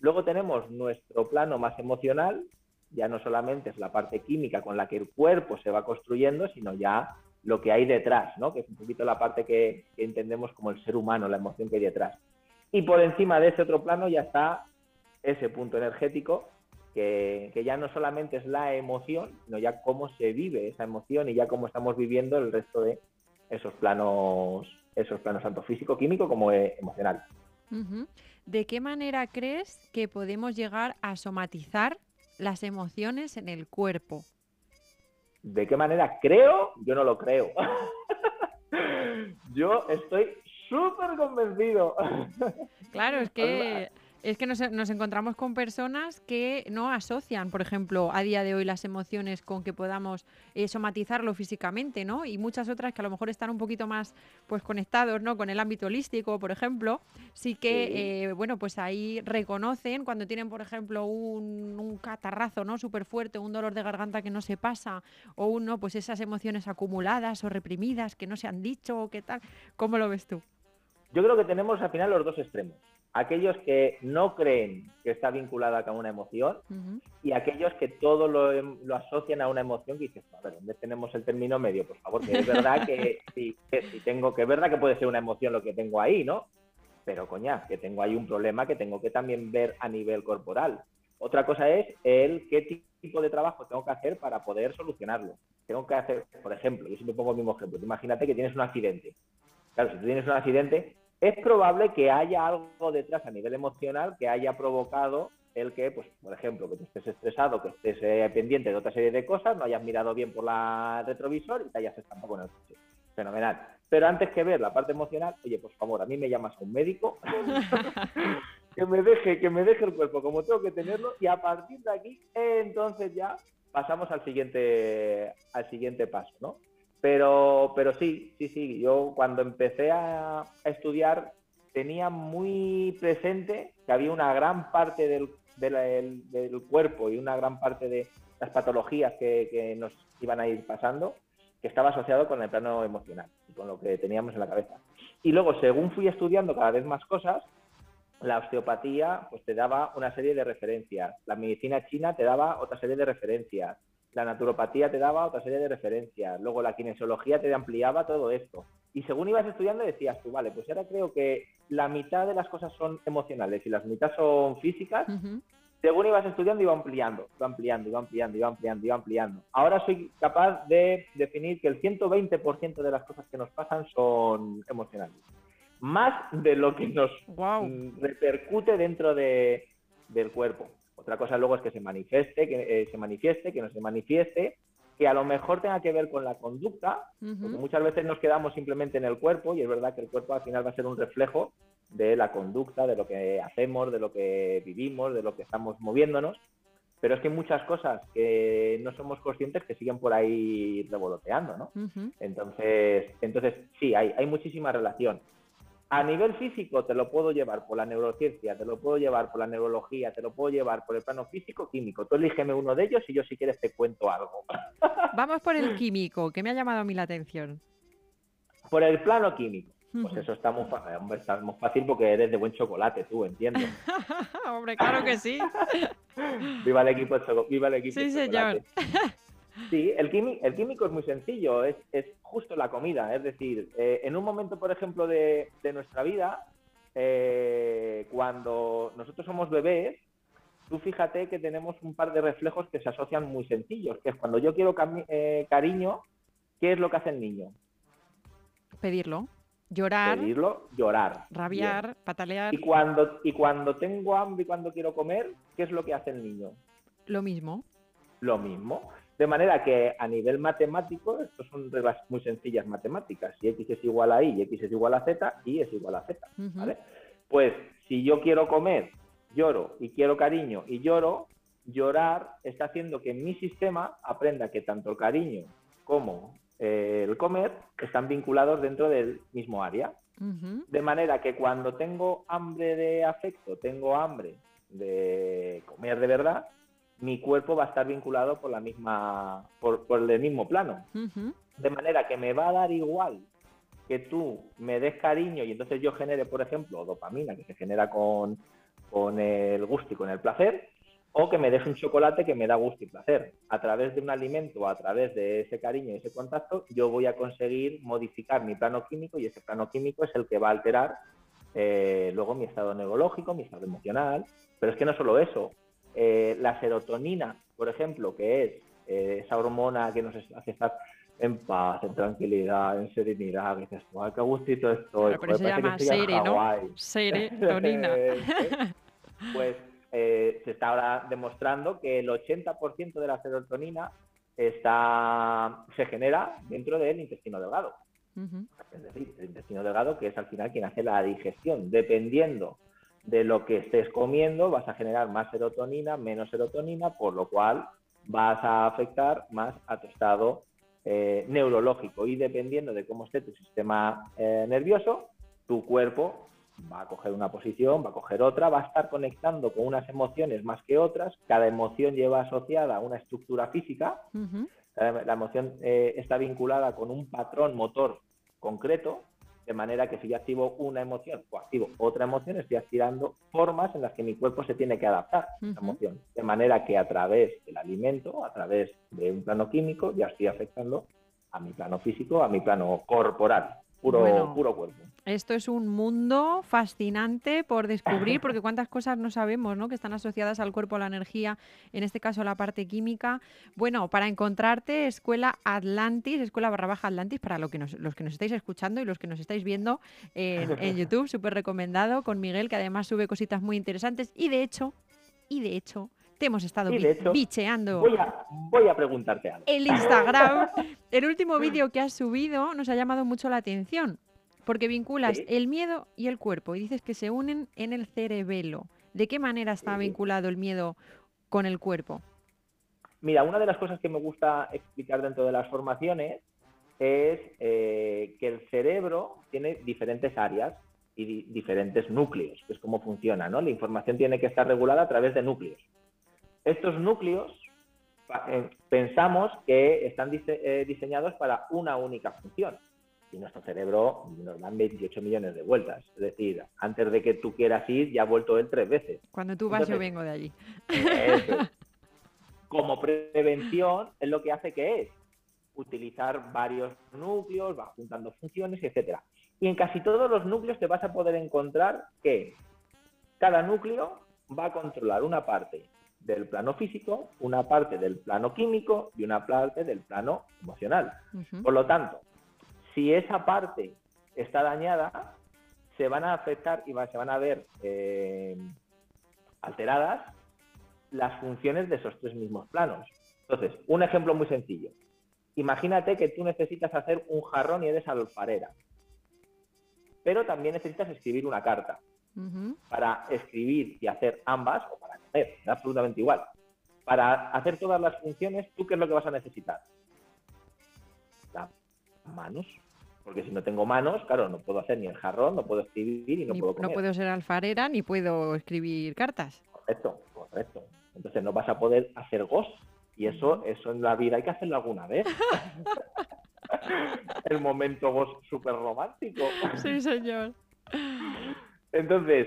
Luego tenemos nuestro plano más emocional, ya no solamente es la parte química con la que el cuerpo se va construyendo, sino ya lo que hay detrás, ¿no? que es un poquito la parte que, entendemos como el ser humano, la emoción que hay detrás. Y por encima de ese otro plano ya está ese punto energético, que, ya no solamente es la emoción, sino ya cómo se vive esa emoción y ya cómo estamos viviendo el resto de esos planos, esos planos tanto físico, químico como emocional. Ujú. ¿De qué manera crees que podemos llegar a somatizar las emociones en el cuerpo? ¿De qué manera creo? Yo no lo creo. Yo estoy súper convencido. Claro, es que es que nos, nos encontramos con personas que no asocian, por ejemplo, a día de hoy las emociones con que podamos eh, somatizarlo físicamente, ¿no? Y muchas otras que a lo mejor están un poquito más pues conectados, ¿no? Con el ámbito holístico, por ejemplo, sí que, Sí. eh, bueno, pues ahí reconocen cuando tienen, por ejemplo, un, un catarrazo, ¿no? Súper fuerte, un dolor de garganta que no se pasa, o uno, pues esas emociones acumuladas o reprimidas que no se han dicho, o qué tal. ¿Cómo lo ves tú? Yo creo que tenemos al final los dos extremos. Aquellos que no creen que está vinculada con una emoción y aquellos que todo lo, em- lo asocian a una emoción que dices, a ver, ¿dónde tenemos el término medio? Por favor, que es verdad que sí, que tengo, que es verdad que puede ser una emoción lo que tengo ahí, ¿no? Pero coña, que tengo ahí un problema que tengo que también ver a nivel corporal. Otra cosa es el qué tipo de trabajo tengo que hacer para poder solucionarlo. Tengo que hacer, por ejemplo, yo siempre pongo el mismo ejemplo. Imagínate que tienes un accidente. Claro, si tú tienes un accidente, es probable que haya algo detrás a nivel emocional que haya provocado el que, pues, por ejemplo, que tú estés estresado, que estés eh, pendiente de otra serie de cosas, no hayas mirado bien por la retrovisor y te hayas estampado con el coche. Fenomenal. Pero antes que ver la parte emocional, oye, por favor, a mí me llamas a un médico que me deje, que me deje el cuerpo como tengo que tenerlo y a partir de aquí, entonces ya pasamos al siguiente, al siguiente paso, ¿no? Pero, pero sí, sí, sí, yo cuando empecé a, estudiar tenía muy presente que había una gran parte del, del cuerpo y una gran parte de las patologías que, que nos iban a ir pasando que estaba asociado con el plano emocional y con lo que teníamos en la cabeza. Y luego, según fui estudiando cada vez más cosas, la osteopatía pues te daba una serie de referencias, la medicina china te daba otra serie de referencias, la naturopatía te daba otra serie de referencias, luego la kinesiología te ampliaba todo esto. Y según ibas estudiando decías tú, vale, pues ahora creo que la mitad de las cosas son emocionales y las mitad son físicas, según ibas estudiando iba ampliando, iba ampliando, iba ampliando, iba ampliando, iba ampliando. Ahora soy capaz de definir que el 120% de las cosas que nos pasan son emocionales. Más de lo que nos repercute dentro de- del cuerpo. Otra cosa luego es que se manifieste, que eh, se manifieste, que no se manifieste, que a lo mejor tenga que ver con la conducta, porque muchas veces nos quedamos simplemente en el cuerpo y es verdad que el cuerpo al final va a ser un reflejo de la conducta, de lo que hacemos, de lo que vivimos, de lo que estamos moviéndonos. Pero es que hay muchas cosas que no somos conscientes que siguen por ahí revoloteando, ¿no? Entonces, entonces sí, hay, hay muchísima relación. A nivel físico te lo puedo llevar por la neurociencia, te lo puedo llevar por la neurología, te lo puedo llevar por el plano físico, químico. Tú elígeme uno de ellos y yo si quieres te cuento algo. Vamos por el químico, que me ha llamado a mí la atención. Por el plano químico. Pues eso está muy, fa- hombre, está muy fácil porque eres de buen chocolate, tú, entiendo. Hombre, claro que sí. Viva el equipo viva el equipo Sí, señor. Sí, el, quimi- el químico es muy sencillo, es, es justo la comida. Es decir, eh, en un momento, por ejemplo, de, de nuestra vida, eh, cuando nosotros somos bebés, tú fíjate que tenemos un par de reflejos que se asocian muy sencillos, que es cuando yo quiero eh, cariño, ¿qué es lo que hace el niño? Pedirlo. Llorar, Pedirlo, llorar. rabiar, Bien. patalear, Y cuando, y cuando tengo hambre y cuando quiero comer, ¿qué es lo que hace el niño? lo mismo. lo mismo. De manera que a nivel matemático, estos son reglas muy sencillas matemáticas. Si x es igual a y y x es igual a z, y es igual a z. ¿vale? Pues si yo quiero comer, lloro y quiero cariño y lloro, llorar está haciendo que mi sistema aprenda que tanto el cariño como eh, el comer están vinculados dentro del mismo área. De manera que cuando tengo hambre de afecto, tengo hambre de comer de verdad, mi cuerpo va a estar vinculado por la misma, por, por el mismo plano. De manera que me va a dar igual que tú me des cariño y entonces yo genere, por ejemplo, dopamina, que se genera con, con el gusto y con el placer, o que me des un chocolate que me da gusto y placer. A través de un alimento, a través de ese cariño y ese contacto, yo voy a conseguir modificar mi plano químico y ese plano químico es el que va a alterar eh, luego mi estado neurológico, mi estado emocional. Pero es que no solo eso, eh, la serotonina, por ejemplo, que es eh, esa hormona que nos hace estar en paz, en tranquilidad, en serenidad, que dices, ¡ay, qué gustito estoy! Claro, pero se llama Sere, ¿no? Serotonina. pues eh, se está ahora demostrando que el 80% de la serotonina está, se genera dentro del intestino delgado. Es decir, el intestino delgado que es al final quien hace la digestión. Dependiendo de lo que estés comiendo, vas a generar más serotonina, menos serotonina, por lo cual vas a afectar más a tu estado eh, neurológico. Y dependiendo de cómo esté tu sistema eh, nervioso, tu cuerpo va a coger una posición, va a coger otra, va a estar conectando con unas emociones más que otras. Cada emoción lleva asociada una estructura física. La emoción eh, está vinculada con un patrón motor concreto, de manera que si yo activo una emoción o activo otra emoción, estoy activando formas en las que mi cuerpo se tiene que adaptar a esa emoción. De manera que a través del alimento, a través de un plano químico, ya estoy afectando a mi plano físico, a mi plano corporal puro, puro cuerpo. Esto es un mundo fascinante por descubrir, porque cuántas cosas no sabemos, ¿no? Que están asociadas al cuerpo, a la energía, en este caso la parte química. Bueno, para encontrarte, Escuela Atlantis, Escuela barra baja Atlantis, para lo que los que nos estáis escuchando y los que nos estáis viendo en, en YouTube, súper recomendado, con Miguel, que además sube cositas muy interesantes. Y de hecho, y de hecho, te hemos estado bicheando. Voy a, preguntarte algo. El Instagram, el último vídeo que has subido nos ha llamado mucho la atención, porque vinculas el miedo y el cuerpo y dices que se unen en el cerebelo. ¿De qué manera está vinculado el miedo con el cuerpo? Mira, una de las cosas que me gusta explicar dentro de las formaciones es eh, que el cerebro tiene diferentes áreas y diferentes núcleos, que es cómo funciona, ¿no? La información tiene que estar regulada a través de núcleos. Estos núcleos eh, pensamos que están eh, diseñados para una única función. Y nuestro cerebro nos dan 28 millones de vueltas. Es decir, antes de que tú quieras ir, ya ha vuelto él tres veces. Cuando tú vas, yo vengo de allí. como prevención, es lo que hace que es utilizar varios núcleos, va juntando funciones, etcétera. Y en casi todos los núcleos te vas a poder encontrar que cada núcleo va a controlar una parte del plano físico, una parte del plano químico y una parte del plano emocional. Por lo tanto, si esa parte está dañada, se van a afectar y se van a ver eh, alteradas las funciones de esos tres mismos planos. Entonces, un ejemplo muy sencillo. Imagínate que tú necesitas hacer un jarrón y eres alfarera, pero también necesitas escribir una carta. Para escribir y hacer ambas, o para comer, absolutamente igual. Para hacer todas las funciones, ¿tú qué es lo que vas a necesitar? Las manos. Porque si no tengo manos, claro, no puedo hacer ni el jarrón, no puedo escribir y no puedo comer. No puedo ser alfarera ni puedo escribir cartas. Correcto, correcto. Entonces no vas a poder hacer ghost. Y eso, eso en la vida hay que hacerlo alguna vez. el momento súper romántico. Sí, señor. Entonces,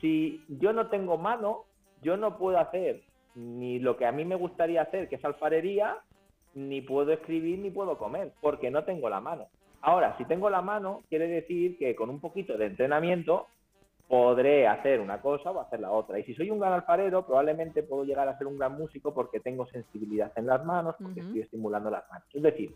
si yo no tengo mano, yo no puedo hacer ni lo que a mí me gustaría hacer, que es alfarería, ni puedo escribir ni puedo comer, porque no tengo la mano. Ahora, si tengo la mano, quiere decir que con un poquito de entrenamiento podré hacer una cosa o hacer la otra. Y si soy un gran alfarero, probablemente puedo llegar a ser un gran músico porque tengo sensibilidad en las manos, porque estoy estimulando las manos. Es decir,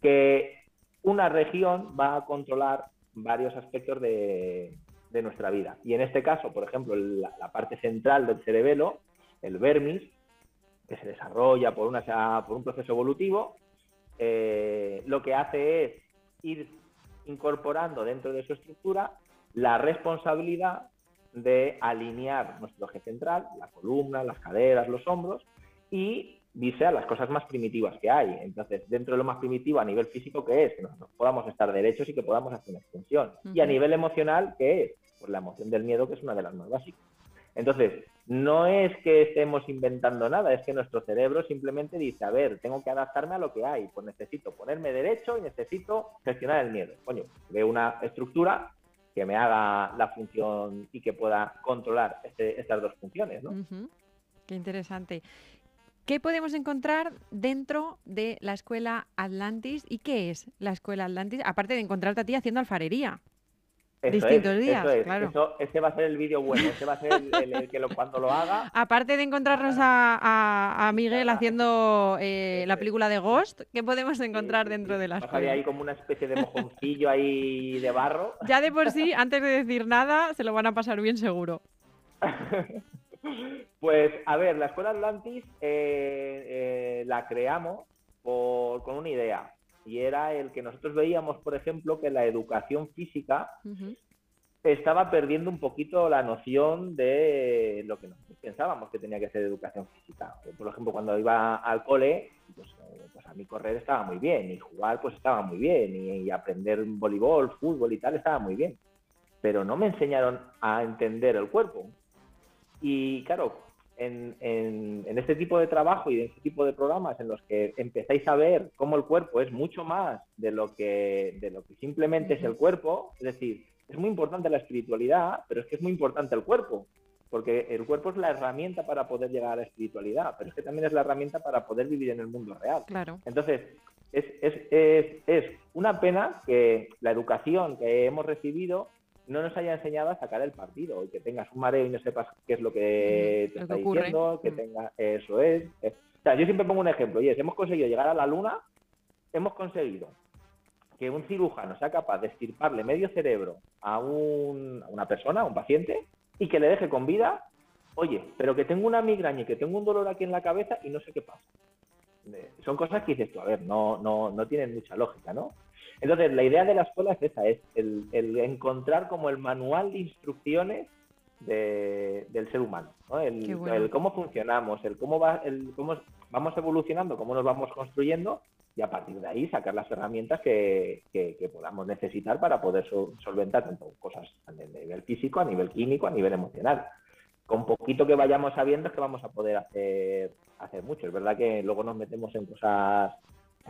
que una región va a controlar varios aspectos de, de nuestra vida. Y en este caso, por ejemplo, la, parte central del cerebelo, el vermis, que se desarrolla por, una, por un proceso evolutivo, eh, lo que hace es ir incorporando dentro de su estructura la responsabilidad de alinear nuestro eje central, la columna, las caderas, los hombros, y vise a las cosas más primitivas que hay. Entonces, dentro de lo más primitivo a nivel físico, que es? Que nosotros podamos estar derechos y que podamos hacer una extensión. Y a nivel emocional, ¿qué es? Pues la emoción del miedo, que es una de las más básicas. Entonces, no es que estemos inventando nada, es que nuestro cerebro simplemente dice, a ver, tengo que adaptarme a lo que hay, pues necesito ponerme derecho y necesito gestionar el miedo. Coño, veo una estructura que me haga la función y que pueda controlar este, estas dos funciones, ¿no? Qué interesante. ¿Qué podemos encontrar dentro de la escuela Atlantis y qué es la escuela Atlantis? Aparte de encontrarte a ti haciendo alfarería. Eso es, Distintos días, eso es. claro. Eso- ese va a ser el vídeo bueno, ese va a ser el, el- el que lo- cuando lo haga. Aparte de encontrarnos a, a- a Miguel haciendo eh, la película de Ghost, ¿qué podemos encontrar dentro de la escuela? ahí como una especie de mojoncillo ahí de barro. Ya de por sí, antes de decir nada, se lo van a pasar bien seguro. Pues, a ver, la Escuela Atlantis eh, eh, la creamos por- con una idea. Y era el que nosotros veíamos, por ejemplo, que la educación física estaba perdiendo un poquito la noción de lo que nosotros pensábamos que tenía que ser educación física. Por ejemplo, cuando iba al cole, pues, eh, pues a mí correr estaba muy bien, y jugar pues estaba muy bien, y, y aprender voleibol, fútbol y tal estaba muy bien. Pero no me enseñaron a entender el cuerpo. Y claro, en, en- en este tipo de trabajo y en este tipo de programas en los que empezáis a ver cómo el cuerpo es mucho más de lo que, de lo que simplemente es el cuerpo, es decir, es muy importante la espiritualidad, pero es que es muy importante el cuerpo, porque el cuerpo es la herramienta para poder llegar a la espiritualidad, pero es que también es la herramienta para poder vivir en el mundo real. Claro. Entonces, es, es, es, es una pena que la educación que hemos recibido no nos haya enseñado a sacar el partido y que tengas un mareo y no sepas qué es lo que te lo está que diciendo, que tenga eso es. O sea, yo siempre pongo un ejemplo, y es, hemos conseguido llegar a la luna, hemos conseguido que un cirujano sea capaz de estirparle medio cerebro a, un- a una persona, a un paciente, y que le deje con vida, oye, pero que tengo una migraña y que tengo un dolor aquí en la cabeza y no sé qué pasa. Eh, Son cosas que dices tú, a ver, no, no, no tienen mucha lógica, ¿no? Entonces, la idea de la escuela es esa, es el, el encontrar como el manual de instrucciones de- del ser humano, ¿no? El, Qué bueno. el cómo funcionamos, el cómo, va, el cómo vamos evolucionando, cómo nos vamos construyendo y a partir de ahí sacar las herramientas que, que- que podamos necesitar para poder sol- solventar tanto cosas a nivel físico, a nivel químico, a nivel emocional. Con poquito que vayamos sabiendo es que vamos a poder hacer, hacer mucho. Es verdad que luego nos metemos en cosas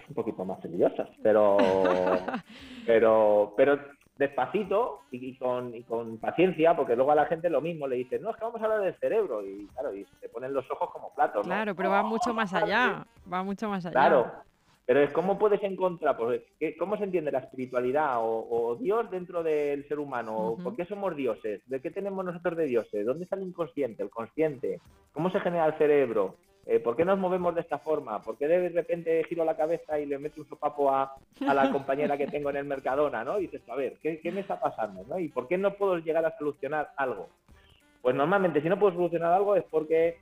un poquito más peligrosas, pero, pero, pero despacito y, y con, y con paciencia, porque luego a la gente lo mismo le dicen, no, es que vamos a hablar del cerebro, y claro, y se te ponen los ojos como platos. ¿no? Claro, pero va mucho más allá. Va mucho más allá. Claro, pero es cómo puedes encontrar, pues, ¿qué- ¿cómo se entiende la espiritualidad o, o Dios dentro del ser humano? Ujú. ¿Por qué somos dioses? ¿De qué tenemos nosotros de dioses? ¿Dónde está el inconsciente, el consciente? ¿Cómo se genera el cerebro? Eh, ¿Por qué nos movemos de esta forma? ¿Por qué de repente giro la cabeza y le meto un sopapo a, a la compañera que tengo en el Mercadona? ¿no? Y dices, a ver, ¿qué, qué me está pasando? ¿no? ¿Y por qué no puedo llegar a solucionar algo? Pues normalmente si no puedo solucionar algo es porque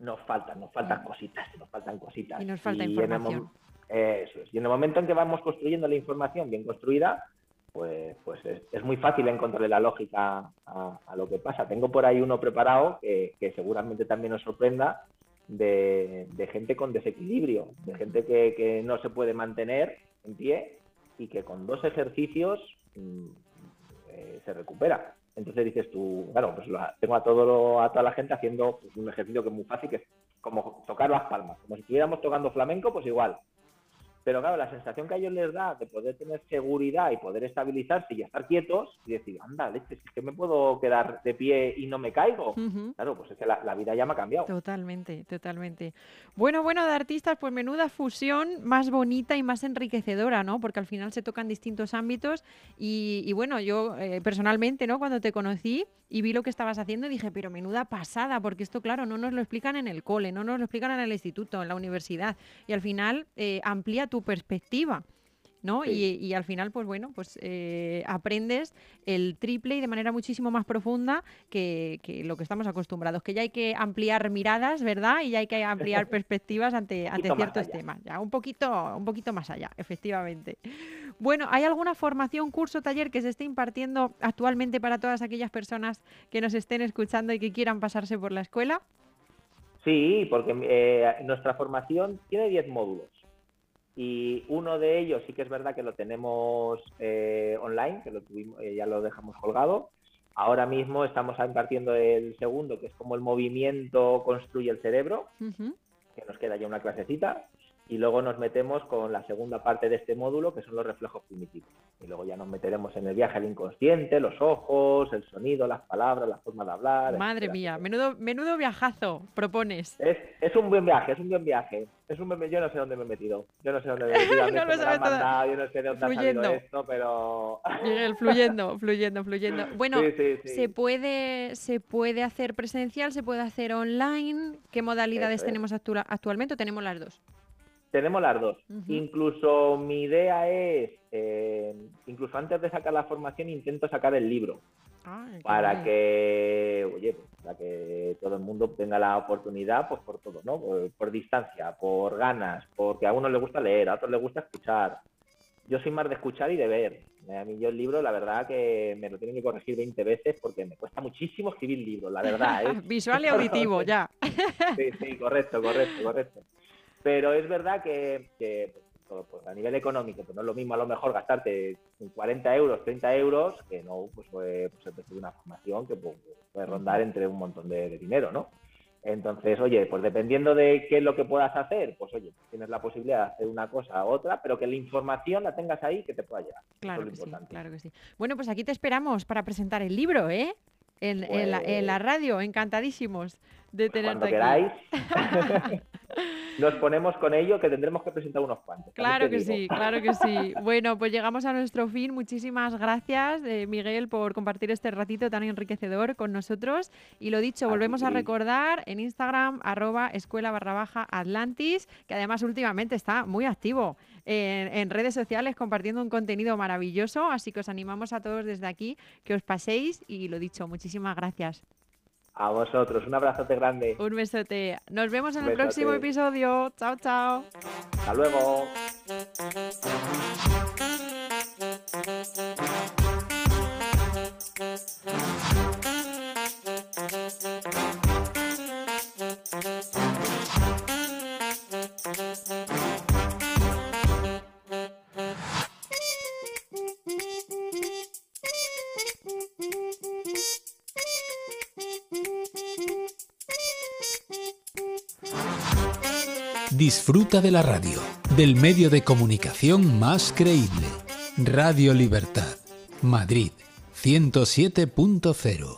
nos faltan, nos faltan cositas, nos faltan cositas. Y nos falta en el mom- información. eso es. Y en el momento en que vamos construyendo la información bien construida, pues, pues es, es muy fácil encontrarle la lógica a, a lo que pasa. Tengo por ahí uno preparado que, que seguramente también os sorprenda de, gente con desequilibrio, de gente que, que no se puede mantener en pie y que con dos ejercicios mm, eh, se recupera. Entonces dices tú, claro, pues tengo a, todo a toda la gente haciendo un ejercicio que es muy fácil, que es como tocar las palmas, como si estuviéramos tocando flamenco, pues igual. Pero claro, la sensación que a ellos les da de poder tener seguridad y poder estabilizarse y estar quietos y decir, anda, leche, si es que me puedo quedar de pie y no me caigo. Claro, pues es que la, la vida ya me ha cambiado. Totalmente, totalmente. Bueno, bueno, de artistas, pues menuda fusión más bonita y más enriquecedora, ¿no? Porque al final se tocan distintos ámbitos y, y bueno, yo eh, personalmente, ¿no? Cuando te conocí y vi lo que estabas haciendo, dije, pero menuda pasada, porque esto, claro, no nos lo explican en el cole, no nos lo explican en el instituto, en la universidad y al final eh, amplía tu perspectiva. ¿No? Sí. Y, y al final, pues bueno, pues eh, aprendes el triple y de manera muchísimo más profunda que, que lo que estamos acostumbrados, que ya hay que ampliar miradas, ¿verdad? Y ya hay que ampliar perspectivas ante, ante ciertos temas, ya un poquito, un poquito más allá, efectivamente. Bueno, ¿hay alguna formación, curso, taller que se esté impartiendo actualmente para todas aquellas personas que nos estén escuchando y que quieran pasarse por la escuela? Sí, porque eh, nuestra formación tiene 10 módulos y uno de ellos sí que es verdad que lo tenemos eh, online, que lo tuvimos, eh, ya lo dejamos colgado. Ahora mismo estamos impartiendo el segundo, que es como el movimiento construye el cerebro, que nos queda ya una clasecita. Y luego nos metemos con la segunda parte de este módulo, que son los reflejos primitivos. Y luego ya nos meteremos en el viaje al inconsciente, los ojos, el sonido, las palabras, la forma de hablar. Madre mía, menudo, menudo viajazo propones. Es, es, un buen viaje, es un buen viaje. Es un buen, yo no sé dónde me he metido. Yo no sé dónde me he metido. no lo sabes mandado, yo no sé de dónde fluyendo. ha salido esto, pero... Miguel, fluyendo, fluyendo, fluyendo. Bueno, ¿se, puede, ¿se puede hacer presencial? ¿Se puede hacer online? ¿Qué modalidades tenemos actualmente o tenemos las dos? Tenemos las dos. Incluso mi idea es, eh, incluso antes de sacar la formación, intento sacar el libro. para que, oye, pues, para que todo el mundo tenga la oportunidad, pues por todo, ¿no? Por, distancia, por ganas, porque a unos les gusta leer, a otros les gusta escuchar. Yo soy más de escuchar y de ver. A mí yo el libro, la verdad que me lo tienen que corregir 20 veces porque me cuesta muchísimo escribir libros, la verdad. ¿eh? Visual y auditivo, ya. sí, sí, correcto, correcto, correcto. Pero es verdad que, pues, pues, a nivel económico, pues no es lo mismo a lo mejor gastarte 40 euros, 30 euros, que no pues, pues, pues una formación que puede rondar entre un montón de, dinero, ¿no? Entonces, oye, pues dependiendo de qué es lo que puedas hacer, pues oye, tienes la posibilidad de hacer una cosa u otra, pero que la información la tengas ahí que te pueda llegar. Claro que sí, claro que sí. Bueno, pues aquí te esperamos para presentar el libro, ¿eh? En, la, en la, radio, encantadísimos de tenerte Cuando queráis. Nos ponemos con ello que tendremos que presentar unos cuantos. Claro que sí, claro que sí. Bueno, pues llegamos a nuestro fin. Muchísimas gracias, eh, Miguel, por compartir este ratito tan enriquecedor con nosotros. Y lo dicho, volvemos a recordar en Instagram, arroba escuela barra baja Atlantis, que además últimamente está muy activo en, en redes sociales compartiendo un contenido maravilloso. Así que os animamos a todos desde aquí que os paséis. Y lo dicho, muchísimas gracias. A vosotros, un abrazote grande. Un besote. Nos vemos en el próximo episodio. Chao, chao. Hasta luego. Disfruta de la radio, del medio de comunicación más creíble. Radio Libertad, Madrid, 107.0.